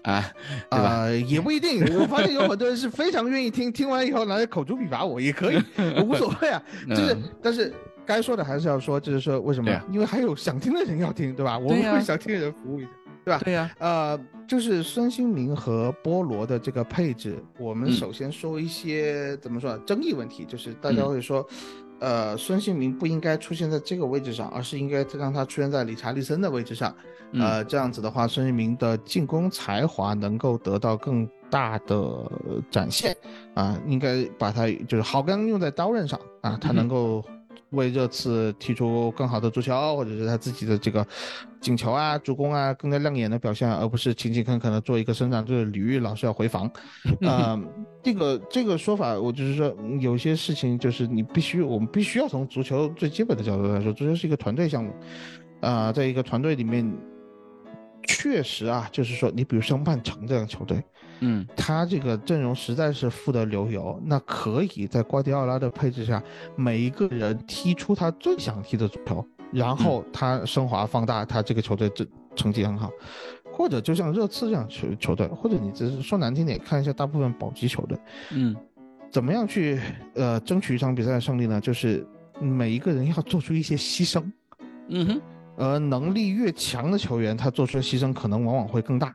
Speaker 4: 啊，对吧？
Speaker 5: 也不一定，我发现有很多人是非常愿意听，听完以后拿着口诛笔伐我也可以，我无所谓啊，就是，但是。该说的还是要说，就是说为什么？因为还有想听的人要听，对吧？我们为想听的人服务一下，对吧？
Speaker 4: 对呀。
Speaker 5: 呃，就是孙兴民和波罗的这个配置，我们首先说一些怎么说争议问题，就是大家会说，呃，孙兴民不应该出现在这个位置上，而是应该让他出现在理查利森的位置上。呃，这样子的话，孙兴民的进攻才华能够得到更大的展现。啊，应该把他就是好钢用在刀刃上啊，他能够。为热刺踢出更好的足球，或者是他自己的这个进球啊、助攻啊更加亮眼的表现，而不是勤勤恳恳的做一个生产队的吕玉老是要回防。啊，这个这个说法，我就是说，有些事情就是你必须，我们必须要从足球最基本的角度来说，足球是一个团队项目。啊，在一个团队里面，确实啊，就是说，你比如像曼城这样球队。
Speaker 4: 嗯，
Speaker 5: 他这个阵容实在是富得流油，那可以在瓜迪奥拉的配置下，每一个人踢出他最想踢的足球，然后他升华放大他这个球队这成绩很好，或者就像热刺这样球球队，或者你只是说难听点，看一下大部分保级球队，
Speaker 4: 嗯，
Speaker 5: 怎么样去呃争取一场比赛的胜利呢？就是每一个人要做出一些牺牲，
Speaker 4: 嗯哼，
Speaker 5: 而能力越强的球员，他做出的牺牲可能往往会更大。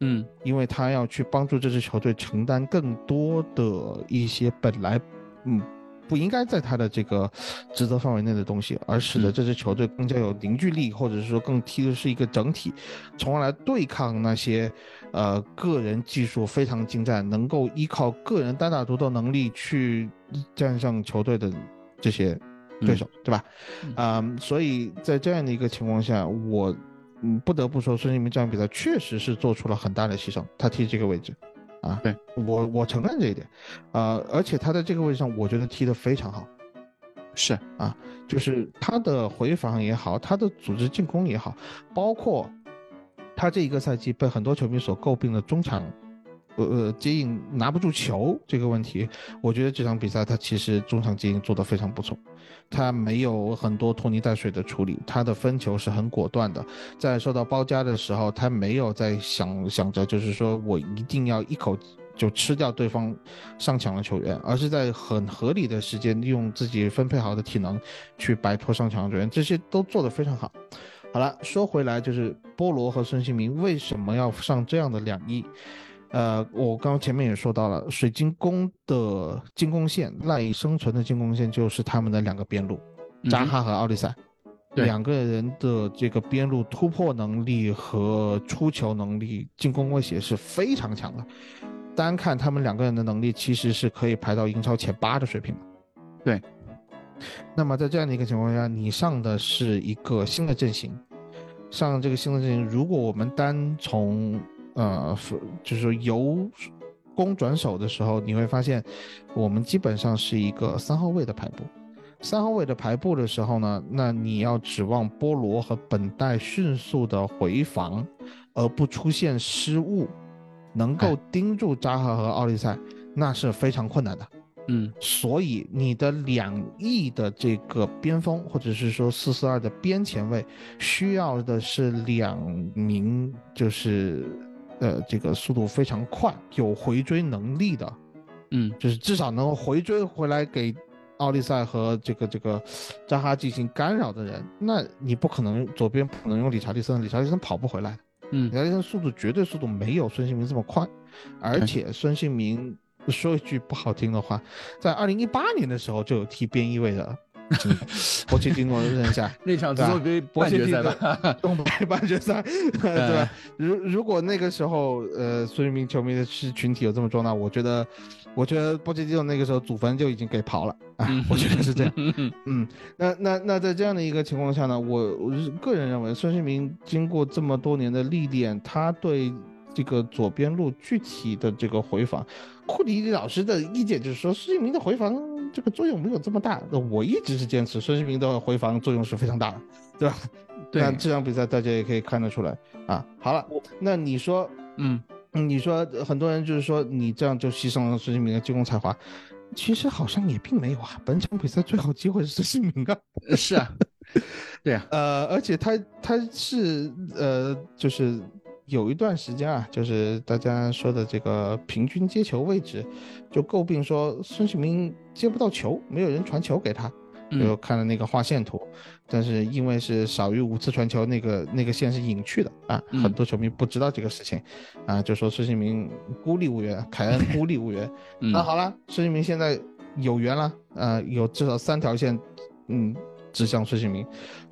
Speaker 4: 嗯，
Speaker 5: 因为他要去帮助这支球队承担更多的一些本来，嗯，不应该在他的这个职责范围内的东西，而使得这支球队更加有凝聚力，或者是说更踢的是一个整体，从而来对抗那些，呃，个人技术非常精湛，能够依靠个人单打独斗能力去战胜球队的这些对手，对吧？啊，所以在这样的一个情况下，我。嗯，不得不说，孙兴民这场比赛确实是做出了很大的牺牲。他踢这个位置，啊，
Speaker 4: 对
Speaker 5: 我我承认这一点，啊，而且他在这个位置上，我觉得踢得非常好。
Speaker 4: 是
Speaker 5: 啊，就是他的回防也好，他的组织进攻也好，包括他这一个赛季被很多球迷所诟病的中场。呃呃，接应拿不住球这个问题，我觉得这场比赛他其实中场接应做得非常不错，他没有很多拖泥带水的处理，他的分球是很果断的，在受到包夹的时候，他没有在想想着就是说我一定要一口就吃掉对方上抢的球员，而是在很合理的时间利用自己分配好的体能去摆脱上抢的球员，这些都做得非常好。好了，说回来，就是波罗和孙兴民为什么要上这样的两翼？呃，我刚刚前面也说到了，水晶宫的进攻线赖以生存的进攻线就是他们的两个边路，扎哈和奥利赛，两个人的这个边路突破能力和出球能力、进攻威胁是非常强的。单看他们两个人的能力，其实是可以排到英超前八的水平的。
Speaker 4: 对。
Speaker 5: 那么在这样的一个情况下，你上的是一个新的阵型，上这个新的阵型，如果我们单从呃，就是说由攻转守的时候，你会发现，我们基本上是一个三号位的排布。三号位的排布的时候呢，那你要指望波罗和本代迅速的回防，而不出现失误，能够盯住扎哈和奥利赛，那是非常困难的。
Speaker 4: 嗯，
Speaker 5: 所以你的两翼的这个边锋，或者是说四四二的边前卫，需要的是两名，就是。呃，这个速度非常快，有回追能力的，
Speaker 4: 嗯，
Speaker 5: 就是至少能回追回来给奥利赛和这个这个扎哈进行干扰的人，那你不可能左边不可能用理查利森，理查利森跑不回来
Speaker 4: 嗯，
Speaker 5: 理查利森速度绝对速度没有孙兴民这么快，而且孙兴民说一句不好听的话，在二零一八年的时候就有踢边翼位的。波切蒂诺认一下
Speaker 4: 那场足总杯半决赛吧，
Speaker 5: 东北 半决赛，对吧？如如果那个时候，呃，孙兴民球迷的是群体有这么壮大，我觉得，我觉得波切蒂诺那个时候祖坟就已经给刨了啊，我觉得是这样。嗯，那那那在这样的一个情况下呢，我个人认为，孙兴民经过这么多年的历练，他对这个左边路具体的这个回防，库里老师的意见就是说，孙兴民的回防。这个作用没有这么大，那我一直是坚持孙兴民的回防作用是非常大的，对吧？
Speaker 4: 对，
Speaker 5: 这场比赛大家也可以看得出来啊。好了，那你说，
Speaker 4: 嗯，
Speaker 5: 你说很多人就是说你这样就牺牲了孙兴民的进攻才华，其实好像也并没有啊。本场比赛最好机会是孙兴民啊，
Speaker 4: 是啊，对啊，
Speaker 5: 呃，而且他他是呃就是。有一段时间啊，就是大家说的这个平均接球位置，就诟病说孙兴民接不到球，没有人传球给他。就看了那个画线图，但是因为是少于五次传球，那个那个线是隐去的啊，很多球迷不知道这个事情，啊，就说孙兴民孤立无援，凯恩孤立无援。那好了，孙兴民现在有缘了，呃，有至少三条线，嗯。指向孙兴民，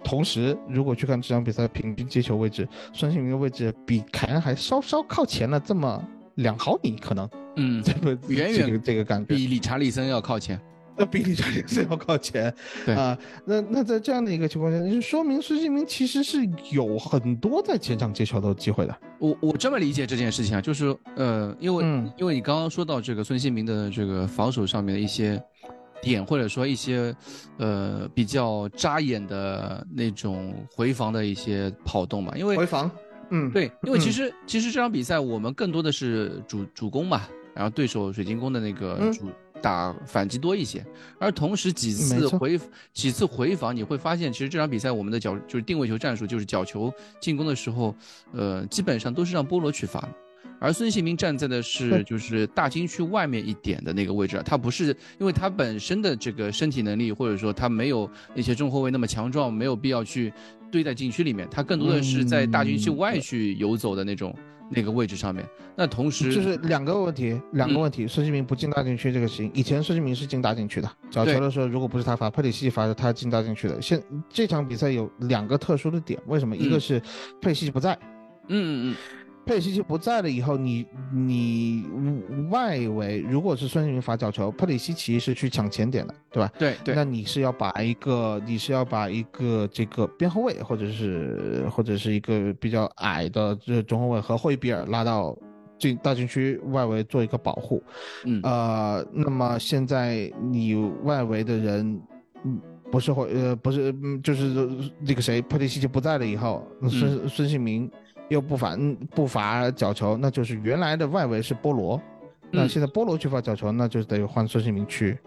Speaker 5: 同时如果去看这场比赛平均接球位置，孙兴民的位置比凯恩还稍稍靠前了这么两毫米，可能，
Speaker 4: 嗯，
Speaker 5: 这个
Speaker 4: 远远
Speaker 5: 这个感觉
Speaker 4: 比理查利森要靠前，
Speaker 5: 那比理查利森要靠前，
Speaker 4: 对
Speaker 5: 啊，那那在这样的一个情况下，就说明孙兴民其实是有很多在前场接球的机会的。
Speaker 4: 我我这么理解这件事情啊，就是呃，因为因为你刚刚说到这个孙兴民的这个防守上面的一些。点或者说一些，呃，比较扎眼的那种回防的一些跑动嘛，因为
Speaker 5: 回防，嗯，
Speaker 4: 对，因为其实其实这场比赛我们更多的是主主攻嘛，然后对手水晶宫的那个主打反击多一些，而同时几次回几次回防，你会发现其实这场比赛我们的角就是定位球战术，就是角球进攻的时候，呃，基本上都是让波罗去罚。而孙兴民站在的是就是大禁区外面一点的那个位置，他不是因为他本身的这个身体能力，或者说他没有那些中后卫那么强壮，没有必要去堆在禁区里面，他更多的是在大禁区外去游走的那种那个位置上面。那同时
Speaker 5: 就是两个问题，两个问题，孙兴民不进大禁区这个事情，以前孙兴民是进大禁区的，角球的时候如果不是他罚，佩里西奇罚的，他进大禁区的。现这场比赛有两个特殊的点，为什么？一个是佩里西奇不在，
Speaker 4: 嗯嗯嗯。
Speaker 5: 佩里西奇不在了以后，你你外围如果是孙兴民罚角球，佩里西奇是去抢前点的，对吧？
Speaker 4: 对对。
Speaker 5: 那你是要把一个你是要把一个这个边后卫，或者是或者是一个比较矮的这中后卫和霍伊比尔拉到进大禁区外围做一个保护。
Speaker 4: 嗯。
Speaker 5: 呃，那么现在你外围的人，嗯，不是霍呃不是就是那个谁佩里西奇不在了以后，孙孙兴民。又不罚不罚角球，那就是原来的外围是波罗，那现在波罗去罚角球，那就得换孙兴民去，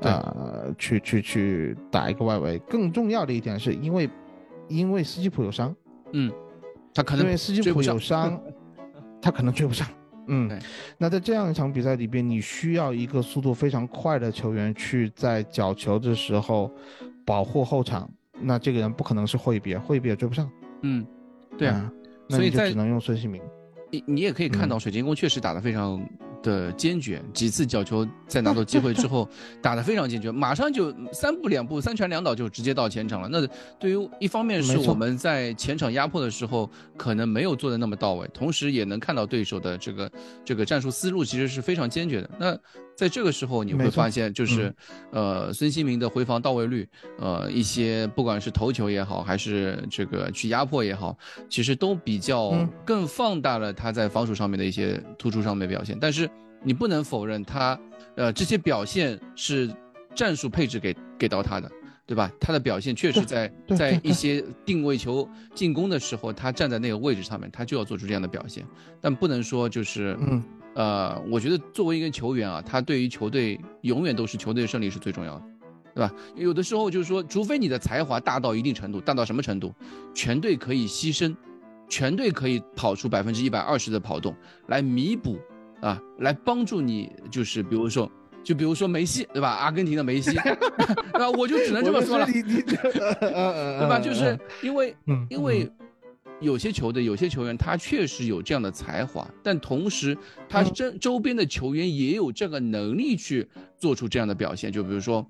Speaker 5: 呃，去去去打一个外围。更重要的一点是因为，因为斯基普有伤，
Speaker 4: 嗯，他可能
Speaker 5: 因为斯基普有伤，他可能追不上，嗯，那在这样一场比赛里边，你需要一个速度非常快的球员去在角球的时候保护后场，那这个人不可能是霍伊比尔，霍伊比尔追不上。
Speaker 4: 嗯，对啊，
Speaker 5: 所以只能用孙兴民。
Speaker 4: 你你也可以看到，水晶宫确实打得非常的坚决，几次角球在拿到机会之后，打得非常坚决，马上就三步两步三拳两倒就直接到前场了。那对于一方面是我们在前场压迫的时候可能没有做的那么到位，同时也能看到对手的这个这个战术思路其实是非常坚决的。那在这个时候你会发现，就是呃孙兴民的回防到位率，呃一些不管是头球也好，还是这个去压迫也好，其实都比较更放大了他。他在防守上面的一些突出上面表现，但是你不能否认他，呃，这些表现是战术配置给给到他的，对吧？他的表现确实在在一些定位球进攻的时候，他站在那个位置上面，他就要做出这样的表现。但不能说就是，呃，我觉得作为一个球员啊，他对于球队永远都是球队胜利是最重要的，对吧？有的时候就是说，除非你的才华大到一定程度，大到什么程度，全队可以牺牲。全队可以跑出百分之一百二十的跑动来弥补啊，来帮助你，就是比如说，就比如说梅西，对吧？阿根廷的梅西，那我就只能这么说了，对吧？就是因为，因为有些球队、有些球员，他确实有这样的才华，但同时他周周边的球员也有这个能力去做出这样的表现，就比如说。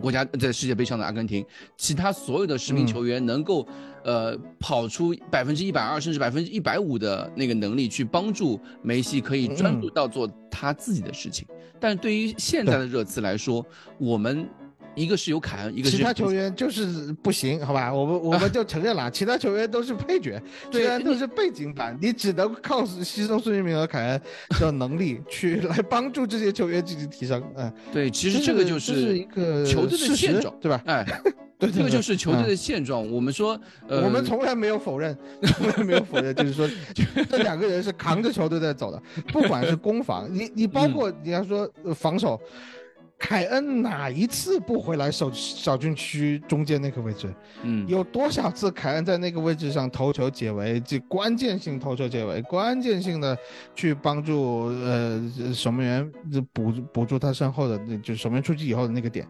Speaker 4: 国家在世界杯上的阿根廷，其他所有的十名球员能够，呃，跑出百分之一百二甚至百分之一百五的那个能力，去帮助梅西可以专注到做他自己的事情。但对于现在的热刺来说，我们。一个是有凯恩，一个
Speaker 5: 其他球员就是不行，好吧，我们 我们就承认了，其他球员都是配角，虽然都是背景板，你只能靠牺牲孙兴民和凯恩的能力去来帮助这些球员进行提升。嗯，
Speaker 4: 对，其实这个就是
Speaker 5: 一个
Speaker 4: 球队的现状，
Speaker 5: 对吧？
Speaker 4: 哎，对，这个就是球队的现状。我们说，呃，
Speaker 5: 我们从来没有否认，从来没有否认，就是说这两个人是扛着球队在走的，不管是攻防，你你包括你要说防守。凯恩哪一次不回来守小禁区中间那个位置？嗯，有多少次凯恩在那个位置上头球解围，这关键性头球解围，关键性的去帮助呃守门员补补住他身后的，就守门员出击以后的那个点。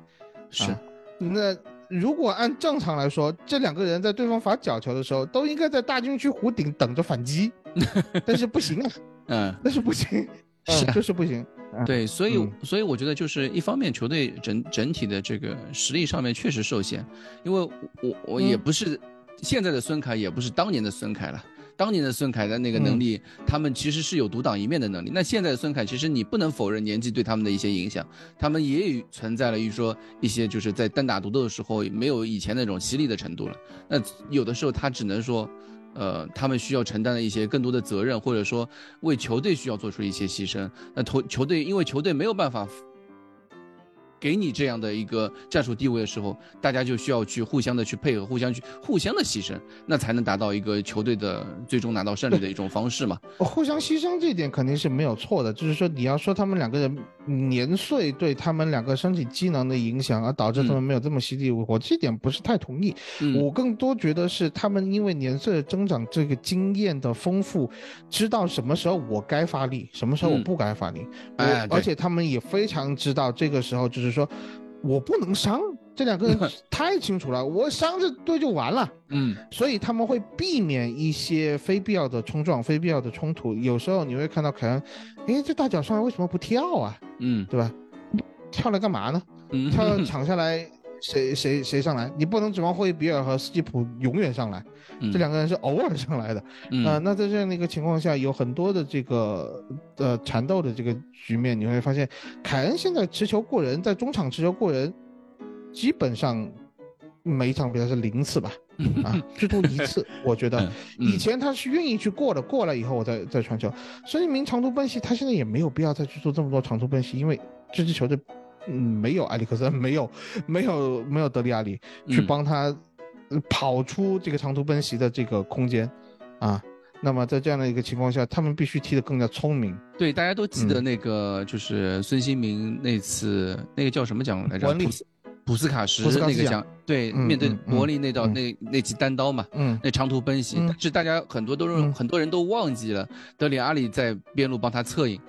Speaker 4: 是，
Speaker 5: 那如果按正常来说，这两个人在对方罚角球的时候，都应该在大禁区弧顶等着反击，但是不行啊，嗯，那是不行，
Speaker 4: 是
Speaker 5: 就是不行。
Speaker 4: 对，所以所以我觉得就是一方面球队整整体的这个实力上面确实受限，因为我我也不是现在的孙凯，也不是当年的孙凯了。当年的孙凯的那个能力，他们其实是有独当一面的能力。那现在的孙凯，其实你不能否认年纪对他们的一些影响，他们也有存在了一说一些就是在单打独斗的时候没有以前那种犀利的程度了。那有的时候他只能说。呃，他们需要承担的一些更多的责任，或者说为球队需要做出一些牺牲。那投球队因为球队没有办法。给你这样的一个战术地位的时候，大家就需要去互相的去配合，互相去互相的牺牲，那才能达到一个球队的最终拿到胜利的一种方式嘛。
Speaker 5: 互相牺牲这一点肯定是没有错的，就是说你要说他们两个人年岁对他们两个身体机能的影响，而导致他们没有这么犀利，我这点不是太同意。我更多觉得是他们因为年岁的增长，这个经验的丰富，知道什么时候我该发力，什么时候我不该发力。哎，而且他们也非常知道这个时候就是。说，我不能伤这两个人 太清楚了，我伤这队就完了。嗯，所以他们会避免一些非必要的冲撞、非必要的冲突。有时候你会看到凯恩，哎，这大脚上来为什么不跳啊？嗯，对吧？跳来干嘛呢？跳抢 下来。谁谁谁上来？你不能指望霍伊比尔和斯基普永远上来，这两个人是偶尔上来的。啊，那在这样的一个情况下，有很多的这个呃缠斗的这个局面，你会发现，凯恩现在持球过人，在中场持球过人，基本上每一场比赛是零次吧？啊，最多一次。我觉得以前他是愿意去过的，过了以后我再再传球。孙兴民长途奔袭，他现在也没有必要再去做这么多长途奔袭，因为这支球队。嗯，没有埃里克森，没有，没有，没有德里阿里去帮他跑出这个长途奔袭的这个空间啊。那么在这样的一个情况下，他们必须踢得更加聪明。
Speaker 4: 对，大家都记得那个就是孙兴民那次那个叫什么奖来着？普斯普斯卡什那个奖。对，面对伯利那道那那记单刀嘛，嗯，那长途奔袭，但是大家很多都是很多人都忘记了德里阿里在边路帮他策应。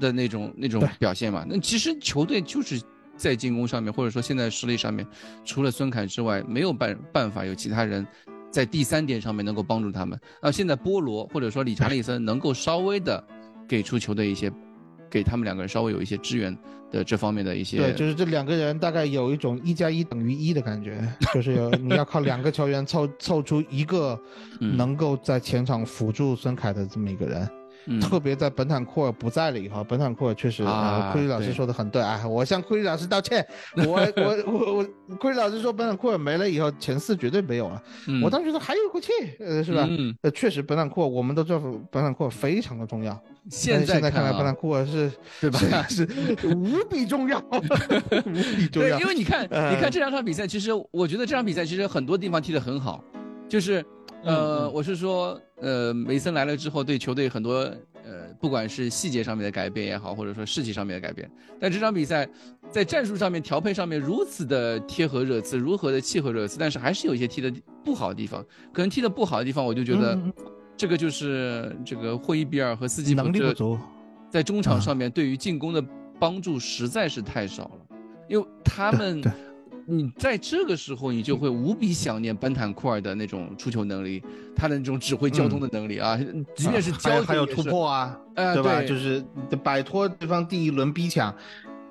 Speaker 4: 的那种那种表现嘛，那其实球队就是在进攻上面，或者说现在实力上面，除了孙凯之外，没有办办法有其他人在第三点上面能够帮助他们。那现在波罗或者说理查利森能够稍微的给出球队一些，给他们两个人稍微有一些支援的这方面的一些。
Speaker 5: 对，就是这两个人大概有一种一加一等于一的感觉，就是有你要靠两个球员凑凑出一个能够在前场辅助孙凯的这么一个人。特别在本坦库尔不在了以后，本坦库尔确实啊，库里老师说的很对啊，我向库里老师道歉。我我我我，库里老师说本坦库尔没了以后，前四绝对没有了。我当时觉得还有一口气，呃，是吧？呃，确实本坦库尔，我们都知道本坦库尔非常的重要。
Speaker 4: 现在
Speaker 5: 看来本坦库尔是，
Speaker 4: 对吧？
Speaker 5: 是无比重要，无比重要。
Speaker 4: 对，因为你看，你看这两场比赛，其实我觉得这场比赛其实很多地方踢得很好，就是。呃，我是说，呃，梅森来了之后，对球队很多，呃，不管是细节上面的改变也好，或者说士气上面的改变，但这场比赛在战术上面调配上面如此的贴合热刺，如何的契合热刺，但是还是有一些踢的不好的地方，可能踢的不好的地方，我就觉得，这个就是这个霍伊比尔和斯基
Speaker 5: 能力不足，
Speaker 4: 在中场上面对于进攻的帮助实在是太少了，因为他们。你在这个时候，你就会无比想念班坦库尔的那种出球能力，他的那种指挥交通的能力啊，即便是交
Speaker 5: 还有突破啊，呃对吧？就是摆脱对方第一轮逼抢，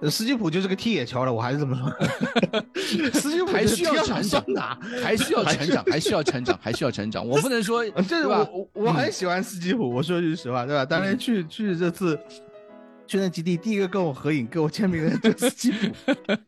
Speaker 5: 斯基普就是个踢野球的，我还是这么说。斯基普
Speaker 4: 还需要成长，还需要成长，还需要成长，还需要成长。我不能说，
Speaker 5: 这是我我很喜欢斯基普，我说句实话，对吧？当然去去这次。训练基地第一个跟我合影、跟我签名的就是基普，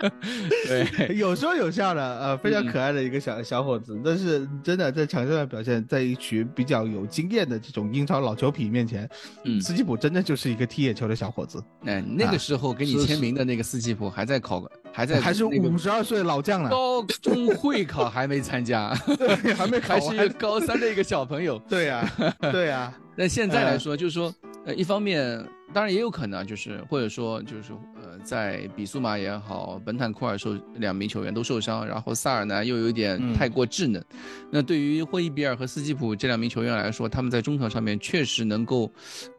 Speaker 4: 对，
Speaker 5: 有说有笑的，呃，非常可爱的一个小小伙子。但是真的在场上的表现，在一群比较有经验的这种英超老球皮面前，嗯，斯基普真的就是一个踢野球的小伙子。
Speaker 4: 哎，那个时候给你签名的那个斯基普还在考，还在
Speaker 5: 还是五十二岁老将呢，
Speaker 4: 高中会考还没参加，
Speaker 5: 对，还没考，
Speaker 4: 还是一个高三的一个小朋友。
Speaker 5: 对呀，对呀。
Speaker 4: 那现在来说，就是说，呃，一方面。当然也有可能，就是或者说就是呃，在比苏马也好，本坦库尔受两名球员都受伤，然后萨尔呢又有点太过稚嫩。那对于霍伊比尔和斯基普这两名球员来说，他们在中场上面确实能够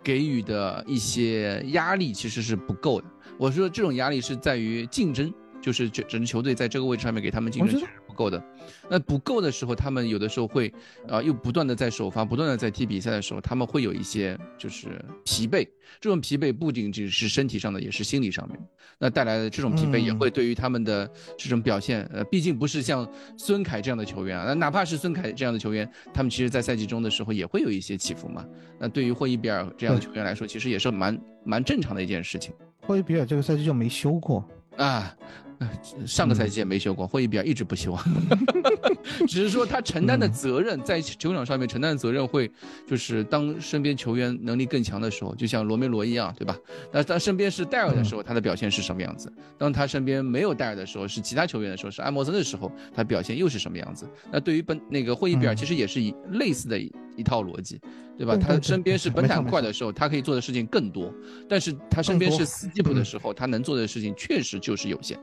Speaker 4: 给予的一些压力其实是不够的。我说这种压力是在于竞争。就是整整支球队在这个位置上面给他们竞争够的，那不够的时候，他们有的时候会，啊，又不断的在首发，不断的在踢比赛的时候，他们会有一些就是疲惫。这种疲惫不仅仅是身体上的，也是心理上面。那带来的这种疲惫也会对于他们的这种表现，呃，毕竟不是像孙凯这样的球员啊，那哪怕是孙凯这样的球员，他们其实在赛季中的时候也会有一些起伏嘛。那对于霍伊比尔这样的球员来说，其实也是蛮蛮正常的一件事情。
Speaker 5: 霍伊比尔这个赛季就没休过
Speaker 4: 啊。上个赛季也没休过，霍伊比尔一直不休，只是说他承担的责任在球场上面承担的责任会，就是当身边球员能力更强的时候，就像罗梅罗一样，对吧？那他身边是戴尔的时候，他的表现是什么样子？当他身边没有戴尔的时候，是其他球员的时候，是艾默森的时候，他表现又是什么样子？那对于本那个霍伊比尔，其实也是一类似的一套逻辑，对吧？他身边是本坦快的时候，他可以做的事情更多，但是他身边是斯基普的时候，他能做的事情确实就是有限。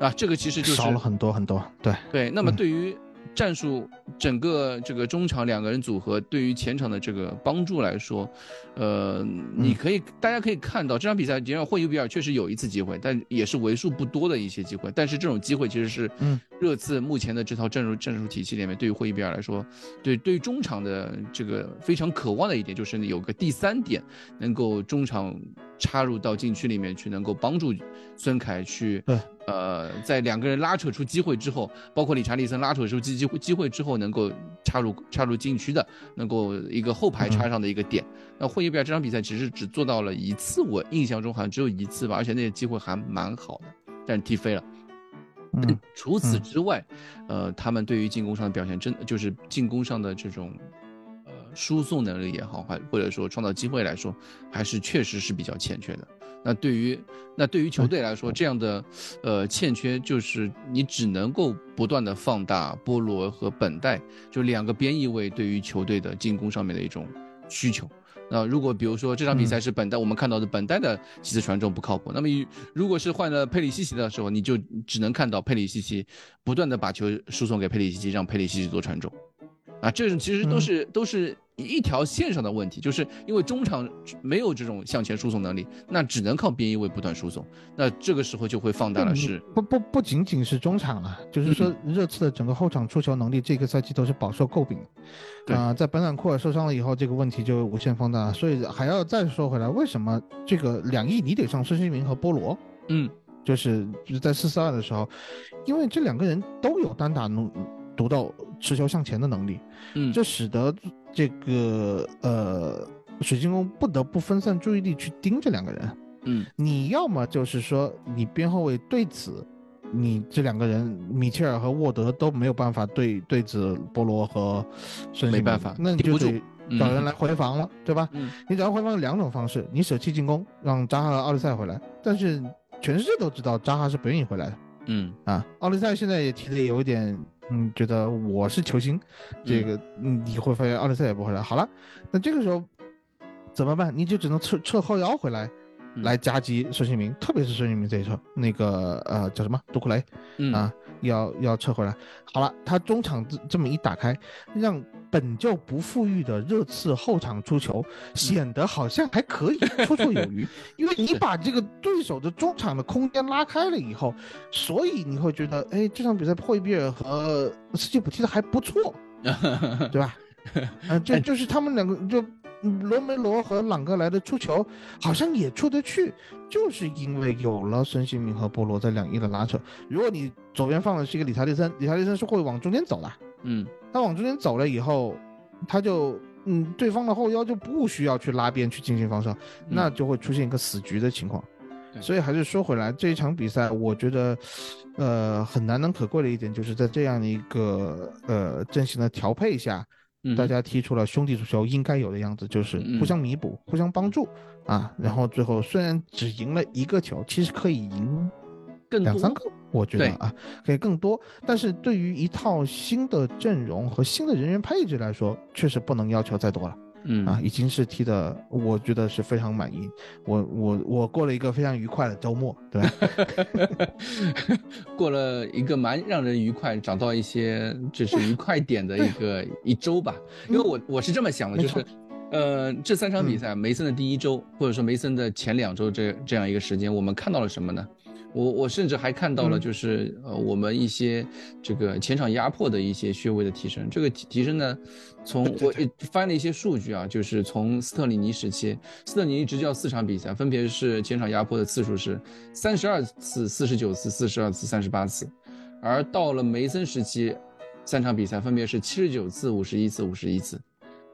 Speaker 4: 啊，这个其实就是
Speaker 5: 少了很多很多，对
Speaker 4: 对。那么对于战术整个这个中场两个人组合对于前场的这个帮助来说，呃，你可以大家可以看到这场比赛，尽管霍伊比尔确实有一次机会，但也是为数不多的一些机会。但是这种机会其实是热刺目前的这套战术战术体系里面，对于霍伊比尔来说，对对于中场的这个非常渴望的一点，就是有个第三点能够中场。插入到禁区里面去，能够帮助孙凯去，呃，在两个人拉扯出机会之后，包括理查利森拉扯出机机会机会之后，能够插入插入禁区的，能够一个后排插上的一个点。那霍伊比尔这场比赛其实只做到了一次，我印象中好像只有一次吧，而且那个机会还蛮好的，但是踢飞了。除此之外，呃，他们对于进攻上的表现，真就是进攻上的这种。输送能力也好，还或者说创造机会来说，还是确实是比较欠缺的。那对于那对于球队来说，这样的呃欠缺，就是你只能够不断的放大波罗和本代就两个边翼位对于球队的进攻上面的一种需求。那如果比如说这场比赛是本代，我们看到的本代的几次传中不靠谱，那么如果是换了佩里西奇的时候，你就只能看到佩里西奇不断的把球输送给佩里西奇，让佩里西奇做传中。啊，这种其实都是都是。一条线上的问题，就是因为中场没有这种向前输送能力，那只能靠边翼位不断输送，那这个时候就会放大了是
Speaker 5: 不不不仅仅是中场了，就是说热刺的整个后场出球能力，这个赛季都是饱受诟病。啊，在本坦库尔受伤了以后，这个问题就无限放大。所以还要再说回来，为什么这个两翼你得上孙兴民和波罗？
Speaker 4: 嗯，
Speaker 5: 就是就是在四四二的时候，因为这两个人都有单打能读到持球向前的能力，
Speaker 4: 嗯，
Speaker 5: 这使得。这个呃，水晶宫不得不分散注意力去盯这两个人。
Speaker 4: 嗯，
Speaker 5: 你要么就是说你边后卫对此，你这两个人米切尔和沃德都没有办法对对子波罗和孙兴
Speaker 4: 没办法，
Speaker 5: 那你就得找人来回防了，对吧？
Speaker 4: 嗯，
Speaker 5: 你找人回防有两种方式，你舍弃进攻，让扎哈和奥利赛回来，但是全世界都知道扎哈是不愿意回来的。
Speaker 4: 嗯
Speaker 5: 啊，奥利赛现在也提的有一点。嗯，觉得我是球星，这个嗯你会发现奥利赛也不会来。好了，那这个时候怎么办？你就只能撤撤后腰回来，来夹击孙兴民，特别是孙兴民这一侧，那个呃叫什么杜库雷，啊，要要撤回来。好了，他中场这这么一打开，让。本就不富裕的热刺后场出球，显得好像还可以绰绰有余，因为你把这个对手的中场的空间拉开了以后，所以你会觉得，哎，这场比赛霍伊比尔和斯基普踢的还不错，对吧？嗯，就就是他们两个，就罗梅罗和朗格莱的出球好像也出得去，就是因为有了孙兴民和波罗在两翼的拉扯。如果你左边放的是一个理查利森，理查利森是会往中间走的，
Speaker 4: 嗯。
Speaker 5: 他往中间走了以后，他就嗯，对方的后腰就不需要去拉边去进行防守，那就会出现一个死局的情况。所以还是说回来，这一场比赛，我觉得，呃，很难能可贵的一点就是在这样的一个呃阵型的调配下，大家踢出了兄弟足球应该有的样子，就是互相弥补、互相帮助啊。然后最后虽然只赢了一个球，其实可以赢更。两三个，我觉得啊，可以更多。但是对于一套新的阵容和新的人员配置来说，确实不能要求再多了。
Speaker 4: 嗯
Speaker 5: 啊，已经是踢的，我觉得是非常满意。我我我过了一个非常愉快的周末，对吧？
Speaker 4: 过了一个蛮让人愉快，找到一些就是愉快点的一个一周吧。因为我我是这么想的，就是，呃，这三场比赛，梅森的第一周，或者说梅森的前两周这这样一个时间，我们看到了什么呢？我我甚至还看到了，就是呃，我们一些这个前场压迫的一些穴位的提升。这个提提升呢，从我翻了一些数据啊，就是从斯特里尼时期，斯特里尼执教四场比赛，分别是前场压迫的次数是三十二次、四十九次、四十二次、三十八次，而到了梅森时期，三场比赛分别是七十九次、五十一次、五十一次，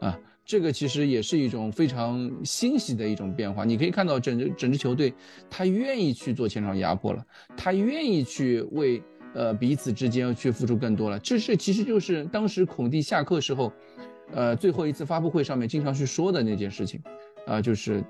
Speaker 4: 啊。这个其实也是一种非常欣喜的一种变化。你可以看到整支整支球队，他愿意去做前场压迫了，他愿意去为呃彼此之间去付出更多了。这是其实就是当时孔蒂下课时候，呃最后一次发布会上面经常去说的那件事情，啊就是。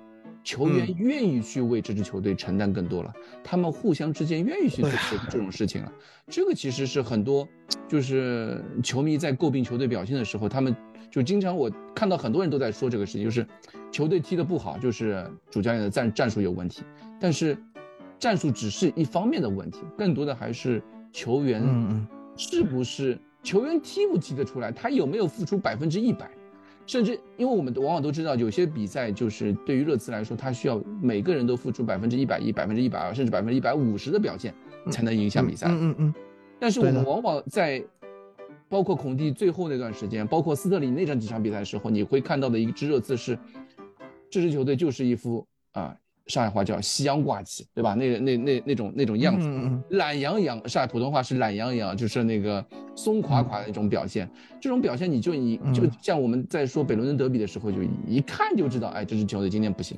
Speaker 4: 球员愿意去为这支球队承担更多了，他们互相之间愿意去做这种事情了。这个其实是很多，就是球迷在诟病球队表现的时候，他们就经常我看到很多人都在说这个事情，就是球队踢得不好，就是主教练的战战术有问题。但是战术只是一方面的问题，更多的还是球员是不是球员踢不踢得出来，他有没有付出百分之一百。甚至，因为我们往往都知道，有些比赛就是对于热刺来说，他需要每个人都付出百分之一百一、百分之一百二，甚至百分之一百五十的表现，才能赢下比赛。
Speaker 5: 嗯嗯嗯。
Speaker 4: 但是我们往往在，包括孔蒂最后那段时间，包括斯特林那场几场比赛的时候，你会看到的一支热刺是，这支球队就是一副啊。上海话叫夕阳挂起，对吧？那那那那种那种样子，懒洋洋。上海普通话是懒洋洋，就是那个松垮垮的一种表现。这种表现，你就你就像我们在说北伦敦德比的时候，就一看就知道，哎，这支球队今天不行，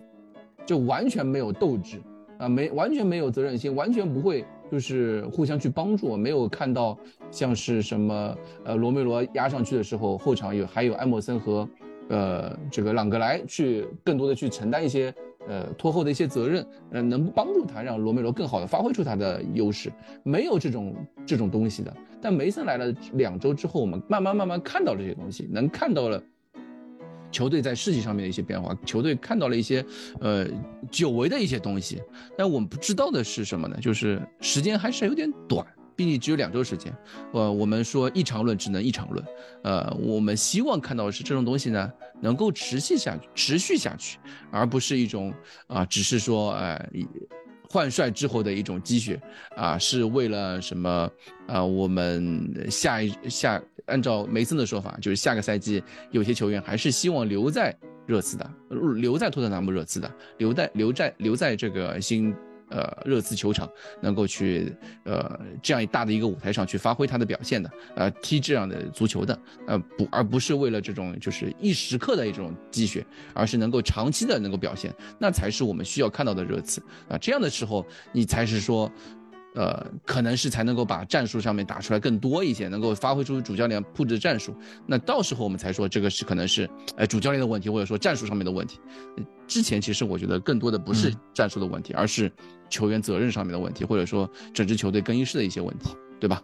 Speaker 4: 就完全没有斗志啊，没完全没有责任心，完全不会就是互相去帮助。没有看到像是什么呃罗梅罗压上去的时候，后场有还有埃莫森和呃这个朗格莱去更多的去承担一些。呃，拖后的一些责任，呃，能帮助他让罗梅罗更好的发挥出他的优势，没有这种这种东西的。但梅森来了两周之后，我们慢慢慢慢看到这些东西，能看到了球队在士气上面的一些变化，球队看到了一些呃久违的一些东西。但我们不知道的是什么呢？就是时间还是有点短毕竟只有两周时间。呃，我们说一场论只能一场论。呃，我们希望看到的是这种东西呢，能够持续下去，持续下去，而不是一种啊，只是说呃。换帅之后的一种积雪啊，是为了什么啊？我们下一下，按照梅森的说法，就是下个赛季有些球员还是希望留在热刺的，留在托特纳姆热刺的，留在留在留在这个新。呃，热刺球场能够去呃这样一大的一个舞台上去发挥他的表现的，呃，踢这样的足球的，呃，不，而不是为了这种就是一时刻的一种积雪，而是能够长期的能够表现，那才是我们需要看到的热刺啊。这样的时候，你才是说。呃，可能是才能够把战术上面打出来更多一些，能够发挥出主教练布置的战术。那到时候我们才说这个是可能是，哎，主教练的问题，或者说战术上面的问题。之前其实我觉得更多的不是战术的问题，而是球员责任上面的问题，或者说整支球队更衣室的一些问题，对吧？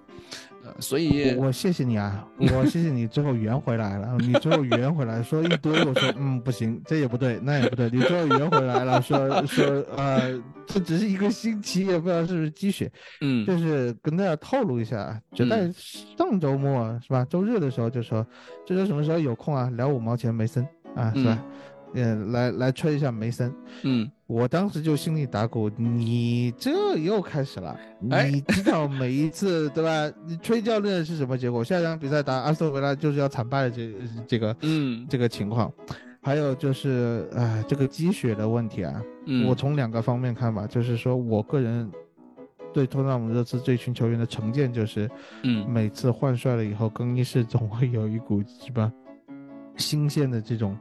Speaker 4: 呃所以，
Speaker 5: 我谢谢你啊，我谢谢你最后圆回来了。你最后圆回来，说一堆，我说嗯不行，这也不对，那也不对。你最后圆回来了，说说呃，这只是一个星期，也不知道是不是积雪。
Speaker 4: 嗯，
Speaker 5: 就是跟大家透露一下，就在上周末是吧？周日的时候就说，这周什么时候有空啊？聊五毛钱梅森啊，是吧？嗯，来来吹一下梅森。
Speaker 4: 嗯。
Speaker 5: 我当时就心里打鼓，你这又开始了。你知道每一次对吧？你吹教练是什么结果？下一场比赛打阿斯顿维拉就是要惨败的这这个
Speaker 4: 嗯
Speaker 5: 这个情况。还有就是啊这个积雪的问题啊，我从两个方面看吧，就是说我个人对托纳姆热刺这群球员的成见就是，
Speaker 4: 嗯，
Speaker 5: 每次换帅了以后，更衣室总会有一股什么新鲜的这种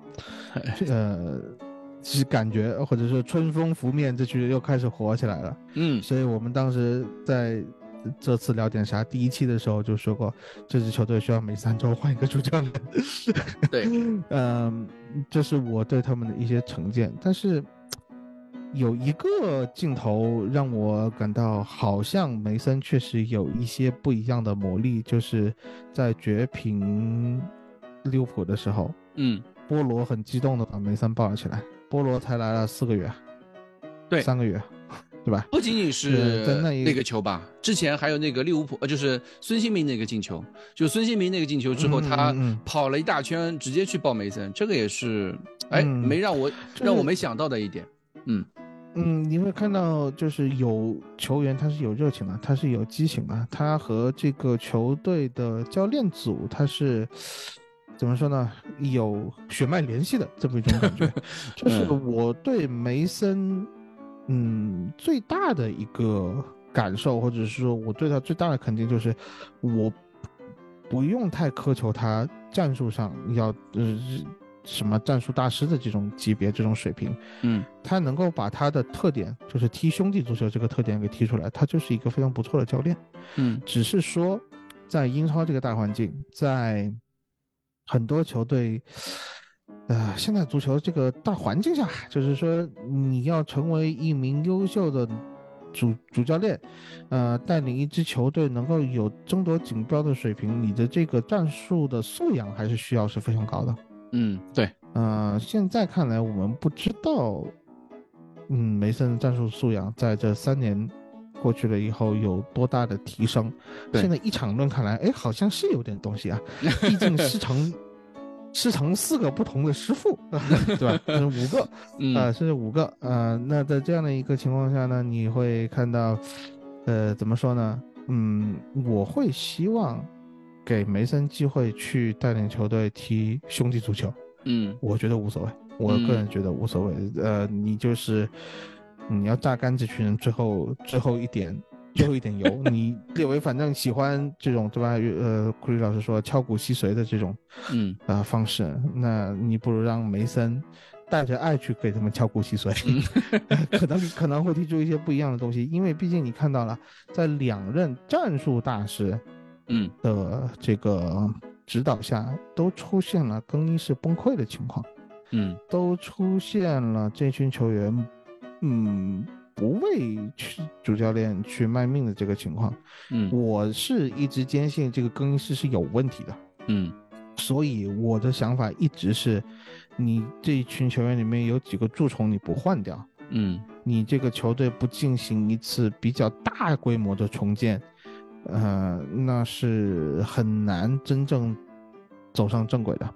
Speaker 5: 呃。是感觉，或者说春风拂面，这群又开始火起来了。
Speaker 4: 嗯，
Speaker 5: 所以我们当时在这次聊点啥第一期的时候就说过，这支球队需要每三周换一个主教练。
Speaker 4: 对，
Speaker 5: 嗯，这是我对他们的一些成见。但是有一个镜头让我感到好像梅森确实有一些不一样的魔力，就是在绝平利物浦的时候，
Speaker 4: 嗯，
Speaker 5: 波罗很激动的把梅森抱了起来。波罗才来了四个月，
Speaker 4: 对，
Speaker 5: 三个月，对吧？
Speaker 4: 不仅仅是那个球吧，之前还有那个利物浦，呃，就是孙兴民那个进球，就孙兴民那个进球之后，他跑了一大圈，直接去抱梅森，这个也是，哎，没让我让我没想到的一点，嗯
Speaker 5: 嗯，你会看到就是有球员他是有热情的，他是有激情的，他和这个球队的教练组他是。怎么说呢？有血脉联系的这么一种感觉，就是我对梅森，嗯，最大的一个感受，或者是说我对他最大的肯定，就是我不用太苛求他战术上要呃什么战术大师的这种级别、这种水平，
Speaker 4: 嗯，
Speaker 5: 他能够把他的特点，就是踢兄弟足球这个特点给踢出来，他就是一个非常不错的教练，
Speaker 4: 嗯，
Speaker 5: 只是说在英超这个大环境，在很多球队，呃，现在足球这个大环境下，就是说你要成为一名优秀的主主教练，呃，带领一支球队能够有争夺锦标的水平，你的这个战术的素养还是需要是非常高的。
Speaker 4: 嗯，对，
Speaker 5: 呃，现在看来我们不知道，嗯，梅森的战术素养在这三年过去了以后有多大的提升。现在一场论看来，哎，好像是有点东西啊，毕竟师承。师承四个不同的师傅，对吧？是五个，啊，甚至五个，啊，那在这样的一个情况下呢，你会看到，呃，怎么说呢？嗯，我会希望给梅森机会去带领球队踢兄弟足球。
Speaker 4: 嗯，
Speaker 5: 我觉得无所谓，我个人觉得无所谓。呃，你就是你要榨干这群人，最后最后一点。最后一点油，你列为反正喜欢这种对吧？呃，库里老师说敲骨吸髓的这种，
Speaker 4: 嗯
Speaker 5: 啊方式，那你不如让梅森带着爱去给他们敲骨吸髓，可能可能会提出一些不一样的东西。因为毕竟你看到了，在两任战术大师，
Speaker 4: 嗯
Speaker 5: 的这个指导下，都出现了更衣室崩溃的情况，
Speaker 4: 嗯，
Speaker 5: 都出现了这群球员，嗯。不为去主教练去卖命的这个情况，
Speaker 4: 嗯，
Speaker 5: 我是一直坚信这个更衣室是有问题的，
Speaker 4: 嗯，
Speaker 5: 所以我的想法一直是，你这一群球员里面有几个蛀虫你不换掉，
Speaker 4: 嗯，
Speaker 5: 你这个球队不进行一次比较大规模的重建，呃，那是很难真正走上正轨的。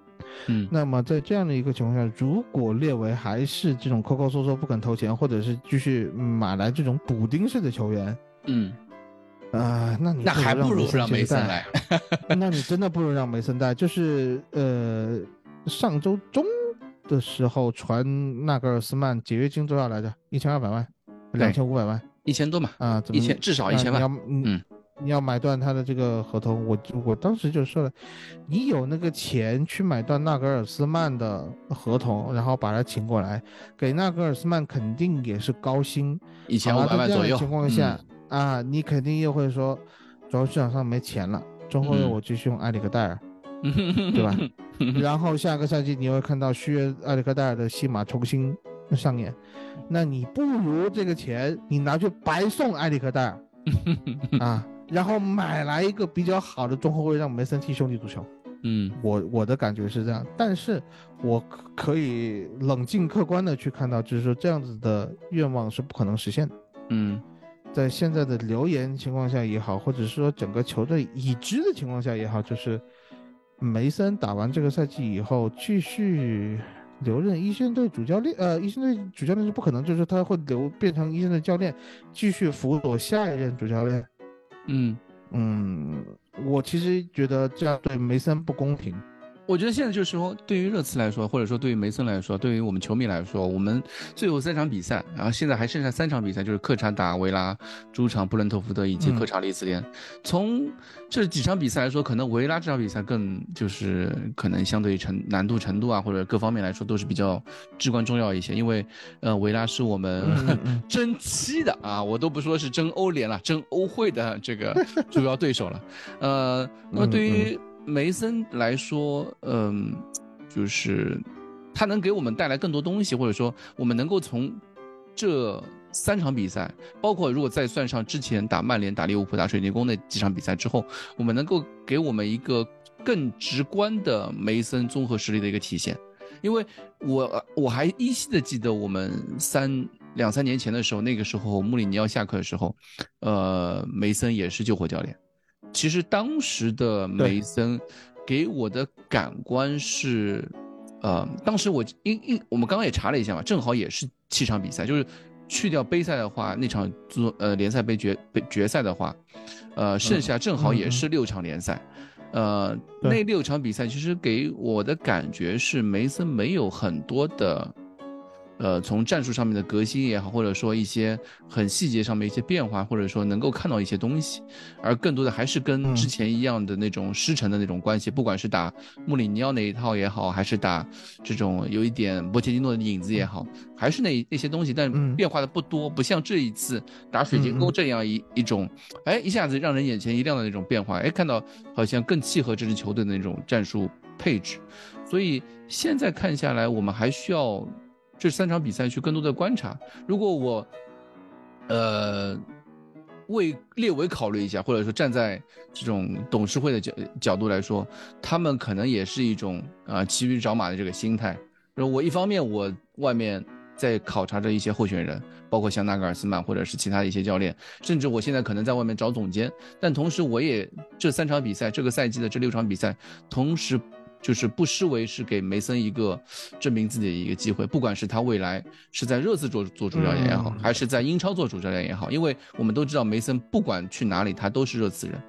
Speaker 4: 嗯，
Speaker 5: 那么在这样的一个情况下，如果列维还是这种抠抠搜搜不肯投钱，或者是继续买来这种补丁式的球员，
Speaker 4: 嗯，
Speaker 5: 啊，那你
Speaker 4: 那还不如让梅森
Speaker 5: 来，那你真的不如让梅森带。就是呃，上周中的时候传纳格尔斯曼解约金多少来着？一千二百万，两千五百万，
Speaker 4: 一千多嘛？
Speaker 5: 啊，怎么？
Speaker 4: 一千至少一千万。
Speaker 5: 嗯。你要买断他的这个合同，我我当时就说了，你有那个钱去买断纳格尔斯曼的合同，然后把他请过来，给纳格尔斯曼肯定也是高薪，
Speaker 4: 一千五百万左右。
Speaker 5: 情况下啊，你肯定又会说，主要市场上没钱了，中后卫我继续用埃里克戴尔，对吧？然后下个赛季你会看到续约埃里克戴尔的戏码重新上演，那你不如这个钱你拿去白送埃里克戴尔 啊。然后买来一个比较好的中后卫，让梅森踢兄弟足球。
Speaker 4: 嗯，
Speaker 5: 我我的感觉是这样，但是我可以冷静客观的去看到，就是说这样子的愿望是不可能实现的。
Speaker 4: 嗯，
Speaker 5: 在现在的流言情况下也好，或者是说整个球队已知的情况下也好，就是梅森打完这个赛季以后继续留任一线队主教练，呃，一线队主教练是不可能，就是他会留变成一线队教练，继续辅佐下一任主教练。
Speaker 4: 嗯
Speaker 5: 嗯，我其实觉得这样对梅森不公平。
Speaker 4: 我觉得现在就是说，对于热刺来说，或者说对于梅森来说，对于我们球迷来说，我们最后三场比赛，然后现在还剩下三场比赛，就是客场打维拉，主场布伦特福德以及客场利兹联。从这几场比赛来说，可能维拉这场比赛更就是可能相对于程难度程度啊，或者各方面来说都是比较至关重要一些，因为呃维拉是我们 争七的啊，我都不说是争欧联了，争欧会的这个主要对手了。呃，那么对于。梅森来说，嗯，就是他能给我们带来更多东西，或者说我们能够从这三场比赛，包括如果再算上之前打曼联、打利物浦、打水晶宫那几场比赛之后，我们能够给我们一个更直观的梅森综合实力的一个体现。因为我我还依稀的记得我们三两三年前的时候，那个时候穆里尼奥下课的时候，呃，梅森也是救火教练。其实当时的梅森，给我的感官是，呃，当时我因因我们刚刚也查了一下嘛，正好也是七场比赛，就是去掉杯赛的话，那场做呃联赛杯决杯决赛的话，呃，剩下正好也是六场联赛，呃，那六场比赛其实给我的感觉是梅森没有很多的。呃，从战术上面的革新也好，或者说一些很细节上面一些变化，或者说能够看到一些东西，而更多的还是跟之前一样的那种师承的那种关系，不管是打穆里尼奥那一套也好，还是打这种有一点波切蒂诺的影子也好，还是那那些东西，但变化的不多，不像这一次打水晶宫这样一一种，哎，一下子让人眼前一亮的那种变化，哎，看到好像更契合这支球队的那种战术配置，所以现在看下来，我们还需要。这三场比赛去更多的观察，如果我，呃，为列维考虑一下，或者说站在这种董事会的角角度来说，他们可能也是一种啊骑驴找马的这个心态。我一方面我外面在考察着一些候选人，包括像纳格尔斯曼或者是其他的一些教练，甚至我现在可能在外面找总监，但同时我也这三场比赛这个赛季的这六场比赛，同时。就是不失为是给梅森一个证明自己的一个机会，不管是他未来是在热刺做做主教练也好，还是在英超做主教练也好，因为我们都知道梅森不管去哪里，他都是热刺人，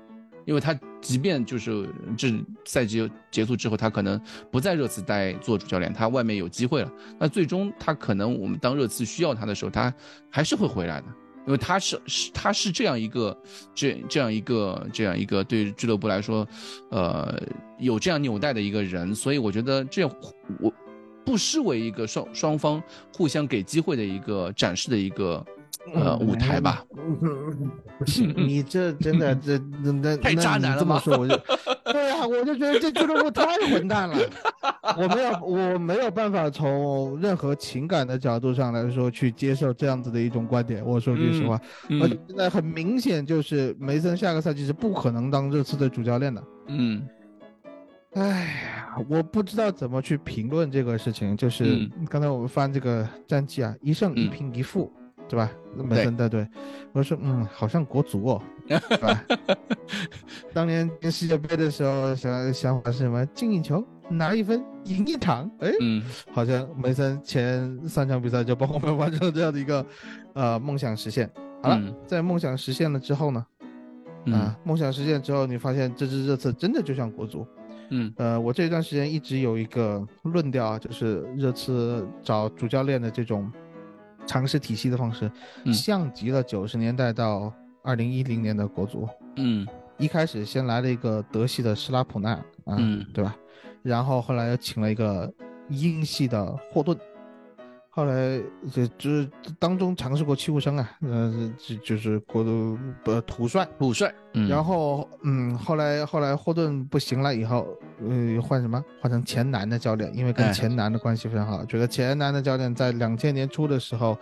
Speaker 4: 因为他即便就是这赛季结束之后，他可能不在热刺待做主教练，他外面有机会了，那最终他可能我们当热刺需要他的时候，他还是会回来的。因为他是是他是这样一个这这样一个这样一个对俱乐部来说，呃，有这样纽带的一个人，所以我觉得这我不失为一个双双方互相给机会的一个展示的一个。呃，舞台吧，
Speaker 5: 不是你这真的这那
Speaker 4: 太渣男了
Speaker 5: 吗？这么说我就，对啊，我就觉得这俱乐部太混蛋了。我没有我没有办法从任何情感的角度上来说去接受这样子的一种观点。我说句实话，而且现在很明显就是梅森下个赛季是不可能当热刺的主教练的。
Speaker 4: 嗯，
Speaker 5: 哎，我不知道怎么去评论这个事情。就是刚才我们翻这个战绩啊，一胜一平一负。对吧？梅森带队，我说嗯，好像国足哦？当年进世界杯的时候，想想法是什么？进一球，拿一分，赢一场。哎，嗯，好像梅森前三场比赛就帮我们完成了这样的一个呃梦想实现。好了，在梦想实现了之后呢？啊，梦想实现之后，你发现这支热刺真的就像国足。
Speaker 4: 嗯，
Speaker 5: 呃，我这一段时间一直有一个论调啊，就是热刺找主教练的这种尝试体系的方式，像极了九十年代到二零一零年的国足。
Speaker 4: 嗯，
Speaker 5: 一开始先来了一个德系的施拉普纳啊，对吧？然后后来又请了一个英系的霍顿。后来这就是当中尝试过七五生啊，呃，就就是国足不土帅，
Speaker 4: 土帅。
Speaker 5: 然后嗯，后来后来霍顿不行了以后，呃，换什么？换成前南的教练，因为跟前南的关系非常好，觉得前南的教练在两千年初的时候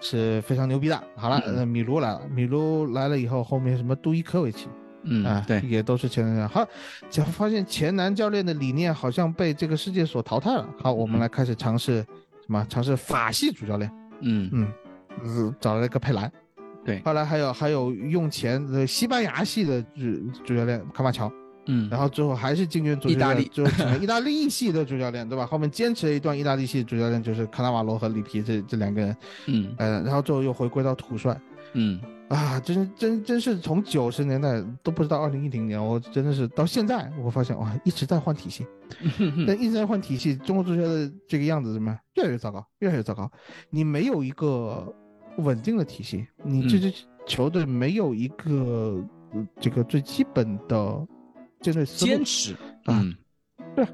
Speaker 5: 是非常牛逼的。好了，呃，米卢来了，米卢来了以后，后面什么杜伊科维奇，
Speaker 4: 嗯啊，对，
Speaker 5: 也都是前南。好，就发现前南教练的理念好像被这个世界所淘汰了。好，我们来开始尝试。么尝试法系主教练，
Speaker 4: 嗯
Speaker 5: 嗯，找了一个佩兰，
Speaker 4: 对，
Speaker 5: 后来还有还有用钱的西班牙系的主主教练卡马乔，
Speaker 4: 嗯，
Speaker 5: 然后最后还是进军主
Speaker 4: 意大利，
Speaker 5: 意大利系的主教练，对吧？后面坚持了一段意大利系主教练，就是卡纳瓦罗和里皮这这两个人，
Speaker 4: 嗯，
Speaker 5: 呃，然后最后又回归到土帅，
Speaker 4: 嗯。
Speaker 5: 啊，真真真是从九十年代都不知道二零一零年，我真的是到现在，我发现哇，一直在换体系，但一直在换体系，中国足球的这个样子怎么样？越来越糟糕，越来越糟糕。你没有一个稳定的体系，你这支球队没有一个这个最基本的这个
Speaker 4: 坚持
Speaker 5: 啊，对，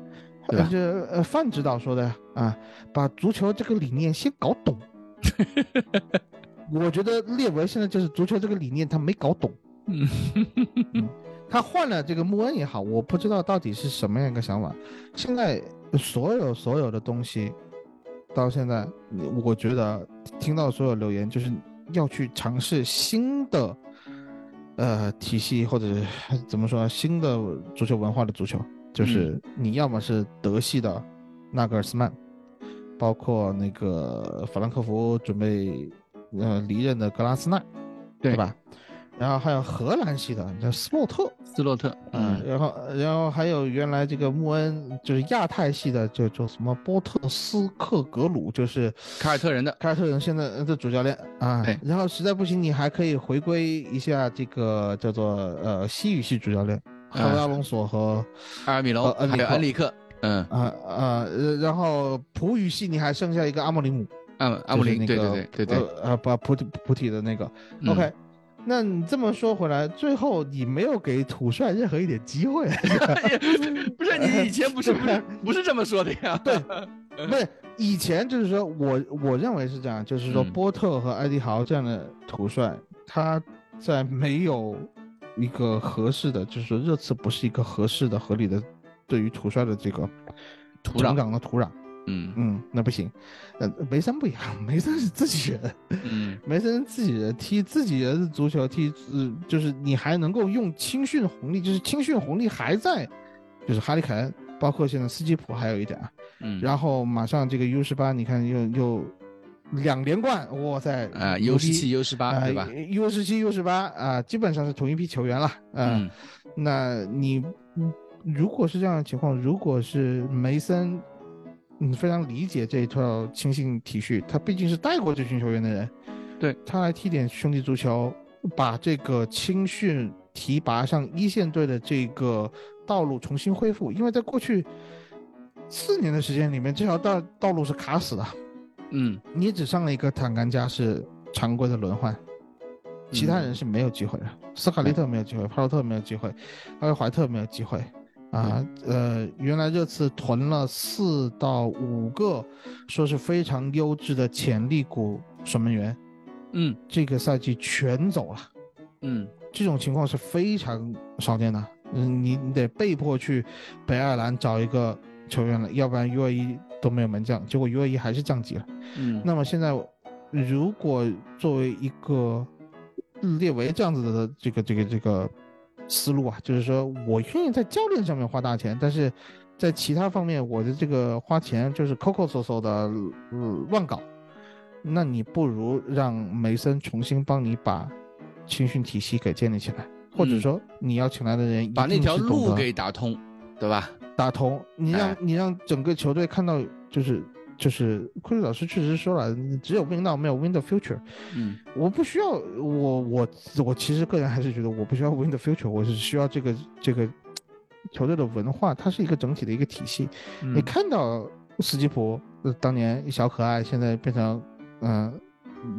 Speaker 5: 这呃范指导说的啊，把足球这个理念先搞懂。我觉得列维现在就是足球这个理念他没搞懂，嗯，他换了这个穆恩也好，我不知道到底是什么样一个想法。现在所有所有的东西，到现在，我觉得听到所有留言就是要去尝试新的，呃，体系或者怎么说新的足球文化的足球，就是你要么是德系的纳格尔斯曼，包括那个法兰克福准备。呃，离任的格拉斯奈，对吧？然后还有荷兰系的叫斯洛特，
Speaker 4: 斯洛特，
Speaker 5: 嗯，然后然后还有原来这个穆恩，就是亚太系的，叫叫什么波特斯克格鲁，就是
Speaker 4: 凯尔特人的
Speaker 5: 凯尔特人现在的主教练啊。然后实在不行，你还可以回归一下这个叫做呃西语系主教练，赫阿隆索和
Speaker 4: 阿尔米隆，还有恩里克，嗯
Speaker 5: 啊啊，然后葡语系你还剩下一个阿莫里姆。
Speaker 4: 阿阿姆林，对对对对对，
Speaker 5: 呃，把菩提菩提的那个，OK，那你这么说回来，最后你没有给土帅任何一点机会，
Speaker 4: 不是你以前不是不是 不是这么说的呀？
Speaker 5: 对，不是以前就是说我我认为是这样，就是说波特和艾迪豪这样的土帅，他在没有一个合适的，就是说热刺不是一个合适的合理的对于土帅的这个
Speaker 4: 土壤
Speaker 5: 的土壤。
Speaker 4: 嗯
Speaker 5: 嗯，那不行，呃，梅森不一样，梅森是自己人，
Speaker 4: 嗯，
Speaker 5: 梅森自己人踢自己人的足球，踢，呃，就是你还能够用青训红利，就是青训红利还在，就是哈里凯恩，包括现在斯基普还有一点啊，
Speaker 4: 嗯，
Speaker 5: 然后马上这个 U 十八，你看又又两连冠，哇塞，
Speaker 4: 啊，U 十七 U 十八对吧
Speaker 5: ？U 十七 U 十八啊，基本上是同一批球员了，嗯，那你如果是这样的情况，如果是梅森。嗯，非常理解这一套青训体系，他毕竟是带过这群球员的人，
Speaker 4: 对
Speaker 5: 他来踢点兄弟足球，把这个青训提拔上一线队的这个道路重新恢复，因为在过去四年的时间里面，这条道道路是卡死的。
Speaker 4: 嗯，
Speaker 5: 你只上了一个坦甘加是常规的轮换，其他人是没有机会的，斯卡利特没有机会，帕洛特没有机会，还有怀特没有机会。啊，呃，原来这次囤了四到五个，说是非常优质的潜力股守门员，
Speaker 4: 嗯，
Speaker 5: 这个赛季全走了，
Speaker 4: 嗯，
Speaker 5: 这种情况是非常少见的，嗯，你你得被迫去北爱尔兰找一个球员了，要不然 UAE 都没有门将，结果 UAE 还是降级了，
Speaker 4: 嗯，
Speaker 5: 那么现在如果作为一个列维这样子的这个这个这个。思路啊，就是说我愿意在教练上面花大钱，但是在其他方面我的这个花钱就是抠抠搜搜的乱搞。那你不如让梅森重新帮你把青训体系给建立起来，或者说你要请来的人
Speaker 4: 把那条路给打通，对吧？
Speaker 5: 打通，你让你让整个球队看到，就是就是库里老师确实说了，只有 win now 没有 win the future。
Speaker 4: 嗯，
Speaker 5: 我不需要，我我我其实个人还是觉得我不需要 win the future，我是需要这个这个球队的文化，它是一个整体的一个体系。你看到斯基普当年小可爱，现在变成嗯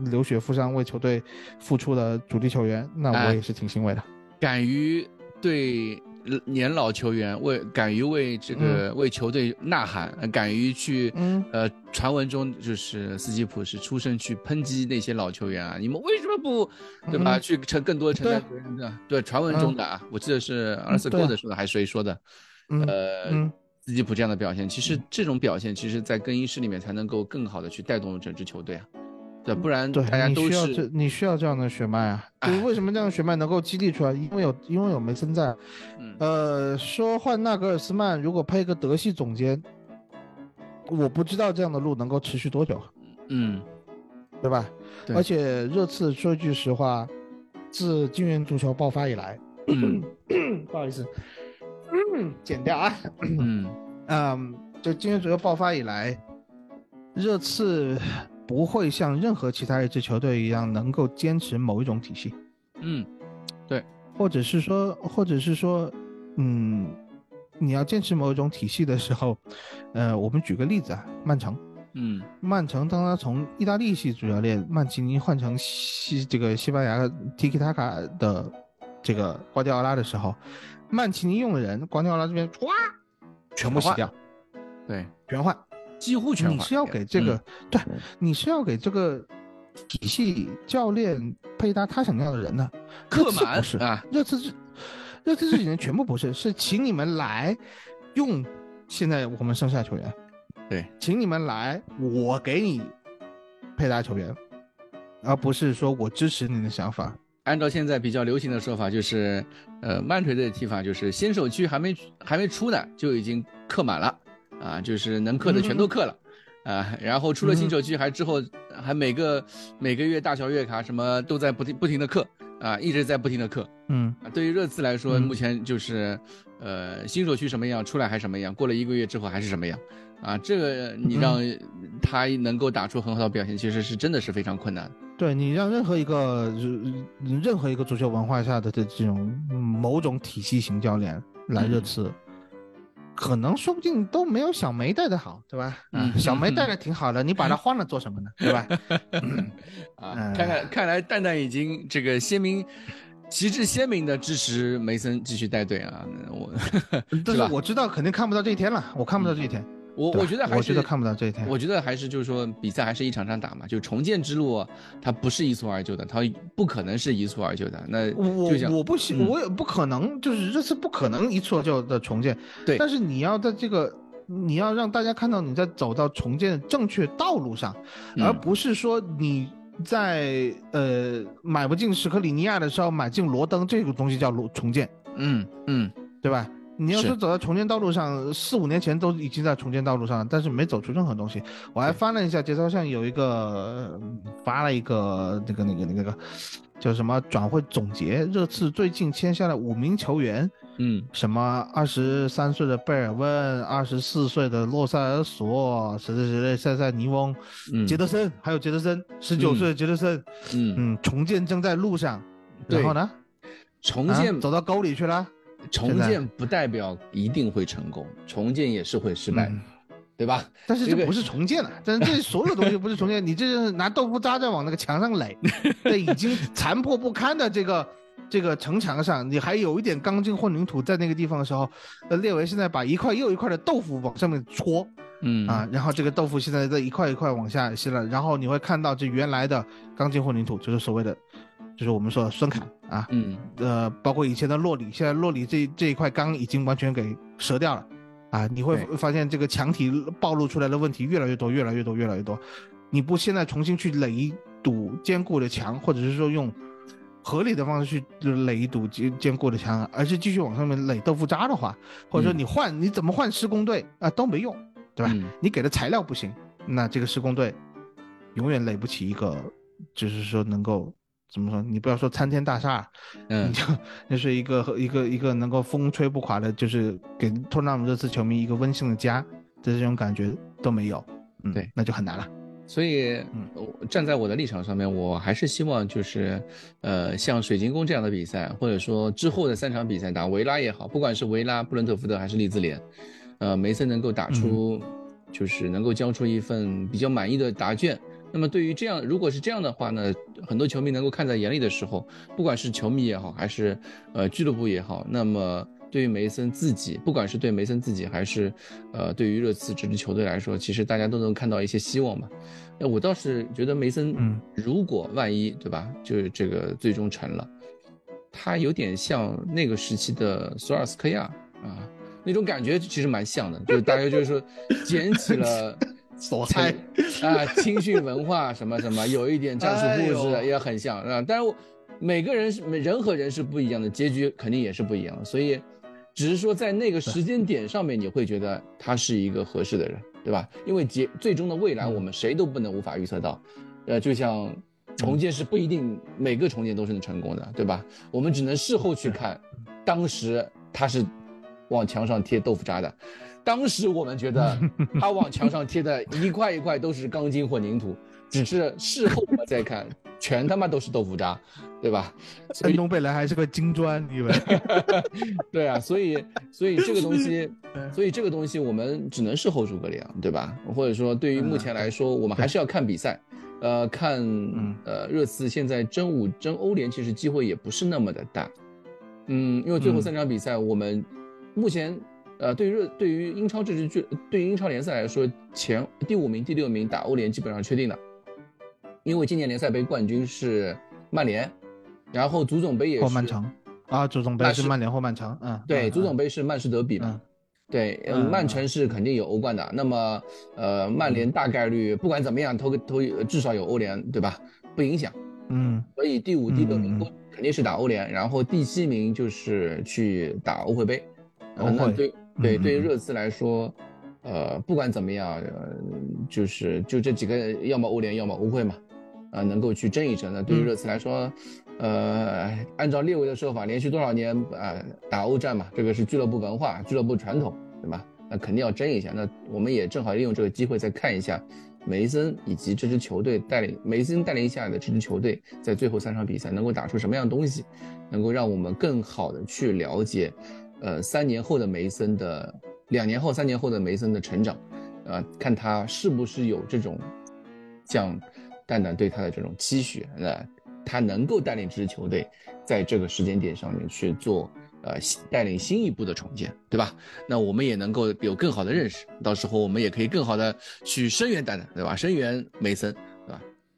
Speaker 5: 流血负伤为球队付出的主力球员，那我也是挺欣慰的。
Speaker 4: 敢于对。年老球员为敢于为这个为球队呐喊，敢于去，呃，传闻中就是斯基普是出声去抨击那些老球员啊，你们为什么不，对吧？去承更多承担责任的，对，传闻中的啊，我记得是儿子过的说的，还是谁说的？呃，斯基普这样的表现，其实这种表现，其实在更衣室里面才能够更好的去带动整支球队啊。对，不然
Speaker 5: 对
Speaker 4: 大家都
Speaker 5: 是你需要这，你需要这样的血脉啊！就是为什么这样的血脉能够激励出来？因为有，因为有梅森在。呃，说换纳格尔斯曼，如果配个德系总监，我不知道这样的路能够持续多久。
Speaker 4: 嗯，
Speaker 5: 对吧？
Speaker 4: 对。
Speaker 5: 而且热刺说句实话，自金元足球爆发以来，不好意思，剪掉啊。
Speaker 4: 嗯
Speaker 5: 嗯，就金元足球爆发以来，热刺。不会像任何其他一支球队一样能够坚持某一种体系，
Speaker 4: 嗯，对，
Speaker 5: 或者是说，或者是说，嗯，你要坚持某一种体系的时候，呃，我们举个例子啊，曼城，
Speaker 4: 嗯，
Speaker 5: 曼城当他从意大利系主教练曼奇尼换成西这个西班牙 Tiki Taka 的这个瓜迪奥拉的时候，曼奇尼用的人，瓜迪奥拉这边唰，全部洗掉，
Speaker 4: 对，
Speaker 5: 全换。
Speaker 4: 几乎全
Speaker 5: 你是要给这个，对，你是要给这个体系教练配搭他想要的人呢？
Speaker 4: 客
Speaker 5: 满不是
Speaker 4: 啊，
Speaker 5: 热刺是热刺这几年全部不是，是请你们来用现在我们剩下球员，
Speaker 4: 对，
Speaker 5: 请你们来，我给你配搭球员，而不是说我支持你的想法。
Speaker 4: 按照现在比较流行的说法，就是呃，曼锤的踢法就是新手区还没还没出呢，就已经客满了。啊，就是能氪的全都氪了，啊，然后出了新手区还之后还每个每个月大小月卡什么都在不停不停的氪，啊，一直在不停的氪，
Speaker 5: 嗯，
Speaker 4: 对于热刺来说，目前就是，呃，新手区什么样，出来还什么样，过了一个月之后还是什么样，啊，这个你让他能够打出很好的表现，其实是真的是非常困难。
Speaker 5: 对你让任何一个任何一个足球文化下的这这种某种体系型教练来热刺。可能说不定都没有小梅带的好，对吧？嗯，小梅带的挺好的，你把它换了做什么呢？对吧？
Speaker 4: 啊，看看看来蛋蛋已经这个鲜明、旗帜鲜明的支持梅森继续带队啊！我，
Speaker 5: 但是我知道肯定看不到这一天了，我看不到这一天。
Speaker 4: 我我觉得还是
Speaker 5: 我觉得看不到这一天。
Speaker 4: 我觉得还是就是说比赛还是一场场打嘛，就重建之路它不是一蹴而就的，它不可能是一蹴而就的。那
Speaker 5: 我我不行，我也不可能，就是这次不可能一蹴而就的重建。
Speaker 4: 对，
Speaker 5: 但是你要在这个，你要让大家看到你在走到重建的正确道路上，而不是说你在呃买不进史克里尼亚的时候买进罗登这个东西叫罗重建。
Speaker 4: 嗯嗯，
Speaker 5: 对吧？你要说走在重建道路上，四五年前都已经在重建道路上，但是没走出任何东西。我还翻了一下节操上有一个发了一个那个那个那个叫什么转会总结，热刺最近签下了五名球员，
Speaker 4: 嗯，
Speaker 5: 什么二十三岁的贝尔温，二十四岁的洛塞尔索，谁谁谁谁塞塞尼翁，杰德森，还有杰德森，十九岁的杰德森，
Speaker 4: 嗯。
Speaker 5: 嗯，重建正在路上，然后呢，
Speaker 4: 重建
Speaker 5: 走到沟里去了。
Speaker 4: 重建不代表一定会成功，重建也是会失败，对吧？
Speaker 5: 但是这不是重建了，但是这所有东西不是重建，你这是拿豆腐渣在往那个墙上垒，在已经残破不堪的这个这个城墙上，你还有一点钢筋混凝土在那个地方的时候，呃，列维现在把一块又一块的豆腐往上面戳，
Speaker 4: 嗯
Speaker 5: 啊，然后这个豆腐现在在一块一块往下吸了，然后你会看到这原来的钢筋混凝土，就是所谓的。就是我们说的孙凯啊，
Speaker 4: 嗯，
Speaker 5: 呃，包括以前的洛里，现在洛里这这一块钢已经完全给折掉了，啊，你会发现这个墙体暴露出来的问题越来越多，越来越多，越来越多。你不现在重新去垒一堵坚固的墙，或者是说用合理的方式去垒一堵坚坚固的墙，而是继续往上面垒豆腐渣的话，或者说你换你怎么换施工队啊都没用，对吧？你给的材料不行，那这个施工队永远垒不起一个，就是说能够怎么说？你不要说参天大厦，
Speaker 4: 嗯，
Speaker 5: 你就那是一个一个一个能够风吹不垮的，就是给托纳姆热刺球迷一个温馨的家的这种感觉都没有。嗯，
Speaker 4: 对，
Speaker 5: 那就很难了。
Speaker 4: 所以，嗯站在我的立场上面，我还是希望就是，呃，像水晶宫这样的比赛，或者说之后的三场比赛打维拉也好，不管是维拉、布伦特福德还是利兹联，呃，梅森能够打出，就是能够交出一份比较满意的答卷。那么对于这样，如果是这样的话呢，很多球迷能够看在眼里的时候，不管是球迷也好，还是呃俱乐部也好，那么。对于梅森自己，不管是对梅森自己，还是，呃，对于热刺这支球队来说，其实大家都能看到一些希望吧。那我倒是觉得梅森，嗯，如果万一，对吧，就是这个最终成了，他有点像那个时期的索尔斯克亚啊，那种感觉其实蛮像的，就是大概就是说捡起了
Speaker 5: 索菜
Speaker 4: 啊，青训文化什么什么，有一点战术布置也很像啊。但是我每个人是人和人是不一样的，结局肯定也是不一样的，所以。只是说在那个时间点上面，你会觉得他是一个合适的人，对吧？因为结最终的未来，我们谁都不能无法预测到。呃，就像重建是不一定每个重建都是能成功的，对吧？我们只能事后去看，当时他是往墙上贴豆腐渣的，当时我们觉得 他往墙上贴的一块一块都是钢筋混凝土，只是事后我们再看。全他妈都是豆腐渣，对吧？
Speaker 5: 山东贝莱还是个金砖，以为？
Speaker 4: 对啊，所以所以这个东西，所以这个东西我们只能事后诸葛亮，对吧？或者说对于目前来说，我们还是要看比赛，呃，看呃热刺现在争五争欧联，其实机会也不是那么的大，嗯，因为最后三场比赛，我们目前呃对于热对于英超这支剧，对于英超联赛来说，前第五名、第六名打欧联基本上确定了。因为今年联赛杯冠军是曼联，然后足总杯也是
Speaker 5: 曼城。啊，足总杯是曼联或曼城，嗯，
Speaker 4: 对，足总杯是曼市德比嘛，对，曼城是肯定有欧冠的，那么呃，曼联大概率不管怎么样，投个投至少有欧联，对吧？不影响，
Speaker 5: 嗯，
Speaker 4: 所以第五、第六名肯定是打欧联，然后第七名就是去打欧会杯，
Speaker 5: 欧会，
Speaker 4: 对对，于热刺来说，呃，不管怎么样，就是就这几个，要么欧联，要么欧会嘛。啊，能够去争一争，那对于热刺来说，呃，按照列维的说法，连续多少年啊打欧战嘛，这个是俱乐部文化、俱乐部传统，对吧？那肯定要争一下。那我们也正好利用这个机会再看一下梅森以及这支球队带领梅森带领下的这支球队在最后三场比赛能够打出什么样的东西，能够让我们更好的去了解，呃，三年后的梅森的两年后、三年后的梅森的成长，呃，看他是不是有这种像。蛋蛋对他的这种期许，那他能够带领这支球队在这个时间点上面去做，呃，带领新一步的重建，对吧？那我们也能够有更好的认识，到时候我们也可以更好的去声援蛋蛋，对吧？声援梅森，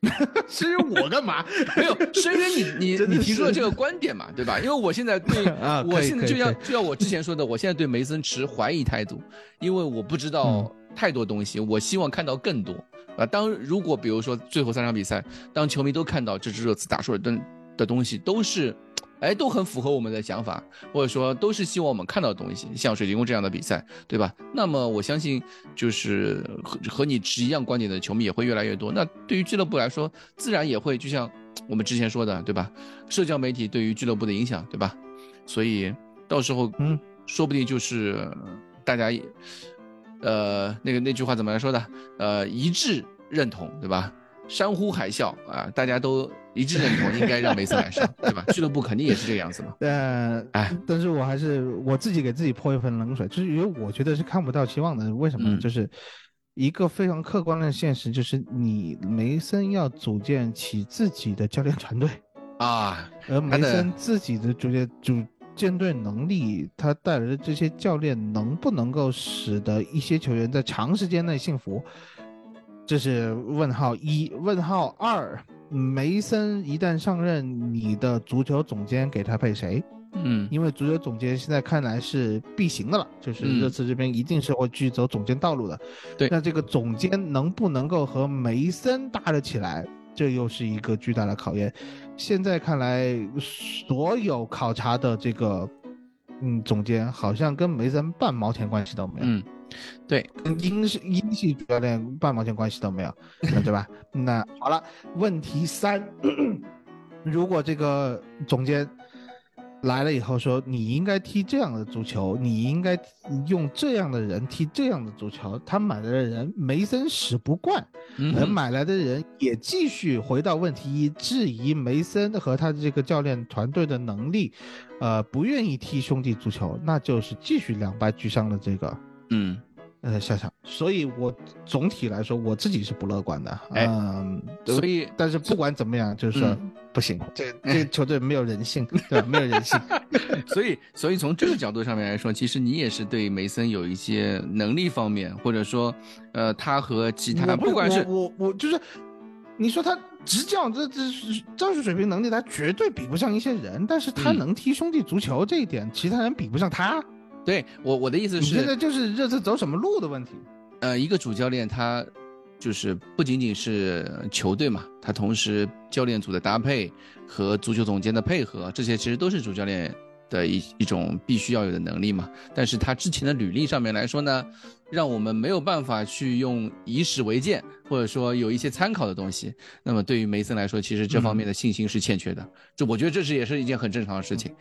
Speaker 4: 对吧？
Speaker 5: 声援我干嘛？
Speaker 4: 没有是因为你，你你提出了这个观点嘛，对吧？因为我现在对，我现在就像就像我之前说的，我现在对梅森持怀疑态度，因为我不知道太多东西，我希望看到更多。啊，当如果比如说最后三场比赛，当球迷都看到这支热刺打出的的东西都是，哎，都很符合我们的想法，或者说都是希望我们看到的东西，像水晶宫这样的比赛，对吧？那么我相信，就是和和你持一样观点的球迷也会越来越多。那对于俱乐部来说，自然也会就像我们之前说的，对吧？社交媒体对于俱乐部的影响，对吧？所以到时候，嗯，说不定就是大家。呃，那个那句话怎么来说的？呃，一致认同，对吧？山呼海啸啊，大家都一致认同，应该让梅森来上，对吧？俱乐部肯定也是这个样子嘛。
Speaker 5: 呃，哎，但是我还是我自己给自己泼一盆冷水，就是因为我觉得是看不到希望的。为什么？就是一个非常客观的现实，就是你梅森要组建起自己的教练团队
Speaker 4: 啊，
Speaker 5: 而梅森自己的主建主。舰队能力，他带来的这些教练能不能够使得一些球员在长时间内幸福？这是问号一。问号二，梅森一旦上任，你的足球总监给他配谁？
Speaker 4: 嗯，
Speaker 5: 因为足球总监现在看来是必行的了，就是热刺这边一定是会继续走总监道路的。
Speaker 4: 对，
Speaker 5: 那这个总监能不能够和梅森搭得起来？这又是一个巨大的考验。现在看来，所有考察的这个，嗯，总监好像跟梅森半毛钱关系都没有。
Speaker 4: 嗯，对，
Speaker 5: 跟英系英系主教练半毛钱关系都没有，对吧？那好了，问题三，如果这个总监来了以后说你应该踢这样的足球，你应该用这样的人踢这样的足球，他买来的人梅森使不惯，而买来的人也继续回到问题一，质疑梅森和他的这个教练团队的能力，呃，不愿意踢兄弟足球，那就是继续两败俱伤的这个，
Speaker 4: 嗯。
Speaker 5: 呃，下场，所以我总体来说我自己是不乐观的，嗯，
Speaker 4: 所以，
Speaker 5: 但是不管怎么样，就是说不行，这这球队没有人性，对吧？没有人性，
Speaker 4: 所以，所以从这个角度上面来说，其实你也是对梅森有一些能力方面，或者说，呃，他和其他不管是
Speaker 5: 我我就是，你说他执教这这战术水平能力，他绝对比不上一些人，但是他能踢兄弟足球这一点，其他人比不上他。
Speaker 4: 对我我的意思是，
Speaker 5: 现在就是热刺走什么路的问题。
Speaker 4: 呃，一个主教练他就是不仅仅是球队嘛，他同时教练组的搭配和足球总监的配合，这些其实都是主教练的一一种必须要有的能力嘛。但是他之前的履历上面来说呢，让我们没有办法去用以史为鉴，或者说有一些参考的东西。那么对于梅森来说，其实这方面的信心是欠缺的。这我觉得这是也是一件很正常的事情。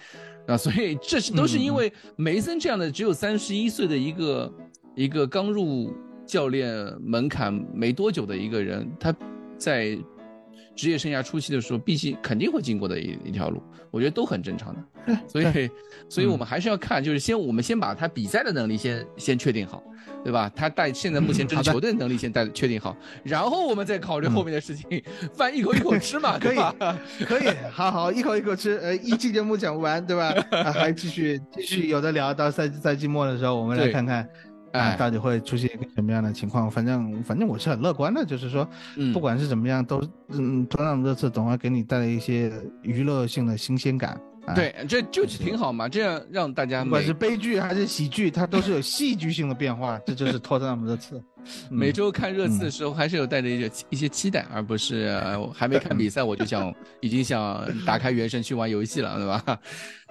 Speaker 4: 啊，所以这是都是因为梅森这样的只有三十一岁的一个一个刚入教练门槛没多久的一个人，他在职业生涯初期的时候，必须肯定会经过的一一条路，我觉得都很正常的。所以，所以我们还是要看，就是先我们先把他比赛的能力先先确定好。对吧？他带现在目前这支球队的能力先带确定好，然后我们再考虑后面的事情。饭一口一口吃嘛，
Speaker 5: 可以，可以，好好一口一口吃。呃，一期节目讲不完，对吧？还继续继续有的聊。到赛赛季末的时候，我们来看看，啊，到底会出现一个什么样的情况？反正反正我是很乐观的，就是说，不管是怎么样，都嗯，同样这次总会给你带来一些娱乐性的新鲜感。
Speaker 4: 对，这就是挺好嘛，这样让大家
Speaker 5: 不管是悲剧还是喜剧，它都是有戏剧性的变化，这就是托特纳姆热刺。
Speaker 4: 每周看热刺的时候，还是有带着一些一些期待，而不是还没看比赛我就想 已经想打开原神去玩游戏了，对吧？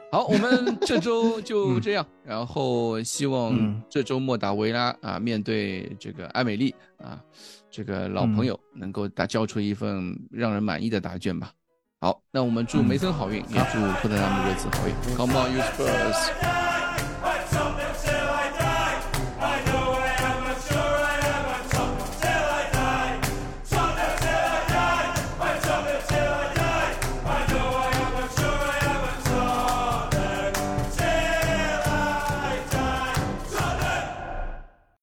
Speaker 4: 好，我们这周 就这样，然后希望这周末打维拉啊，面对这个艾美丽啊，这个老朋友能够打交出一份让人满意的答卷吧。好，那我们祝梅森好运，也祝托特纳姆热刺好运。Come on, you Spurs!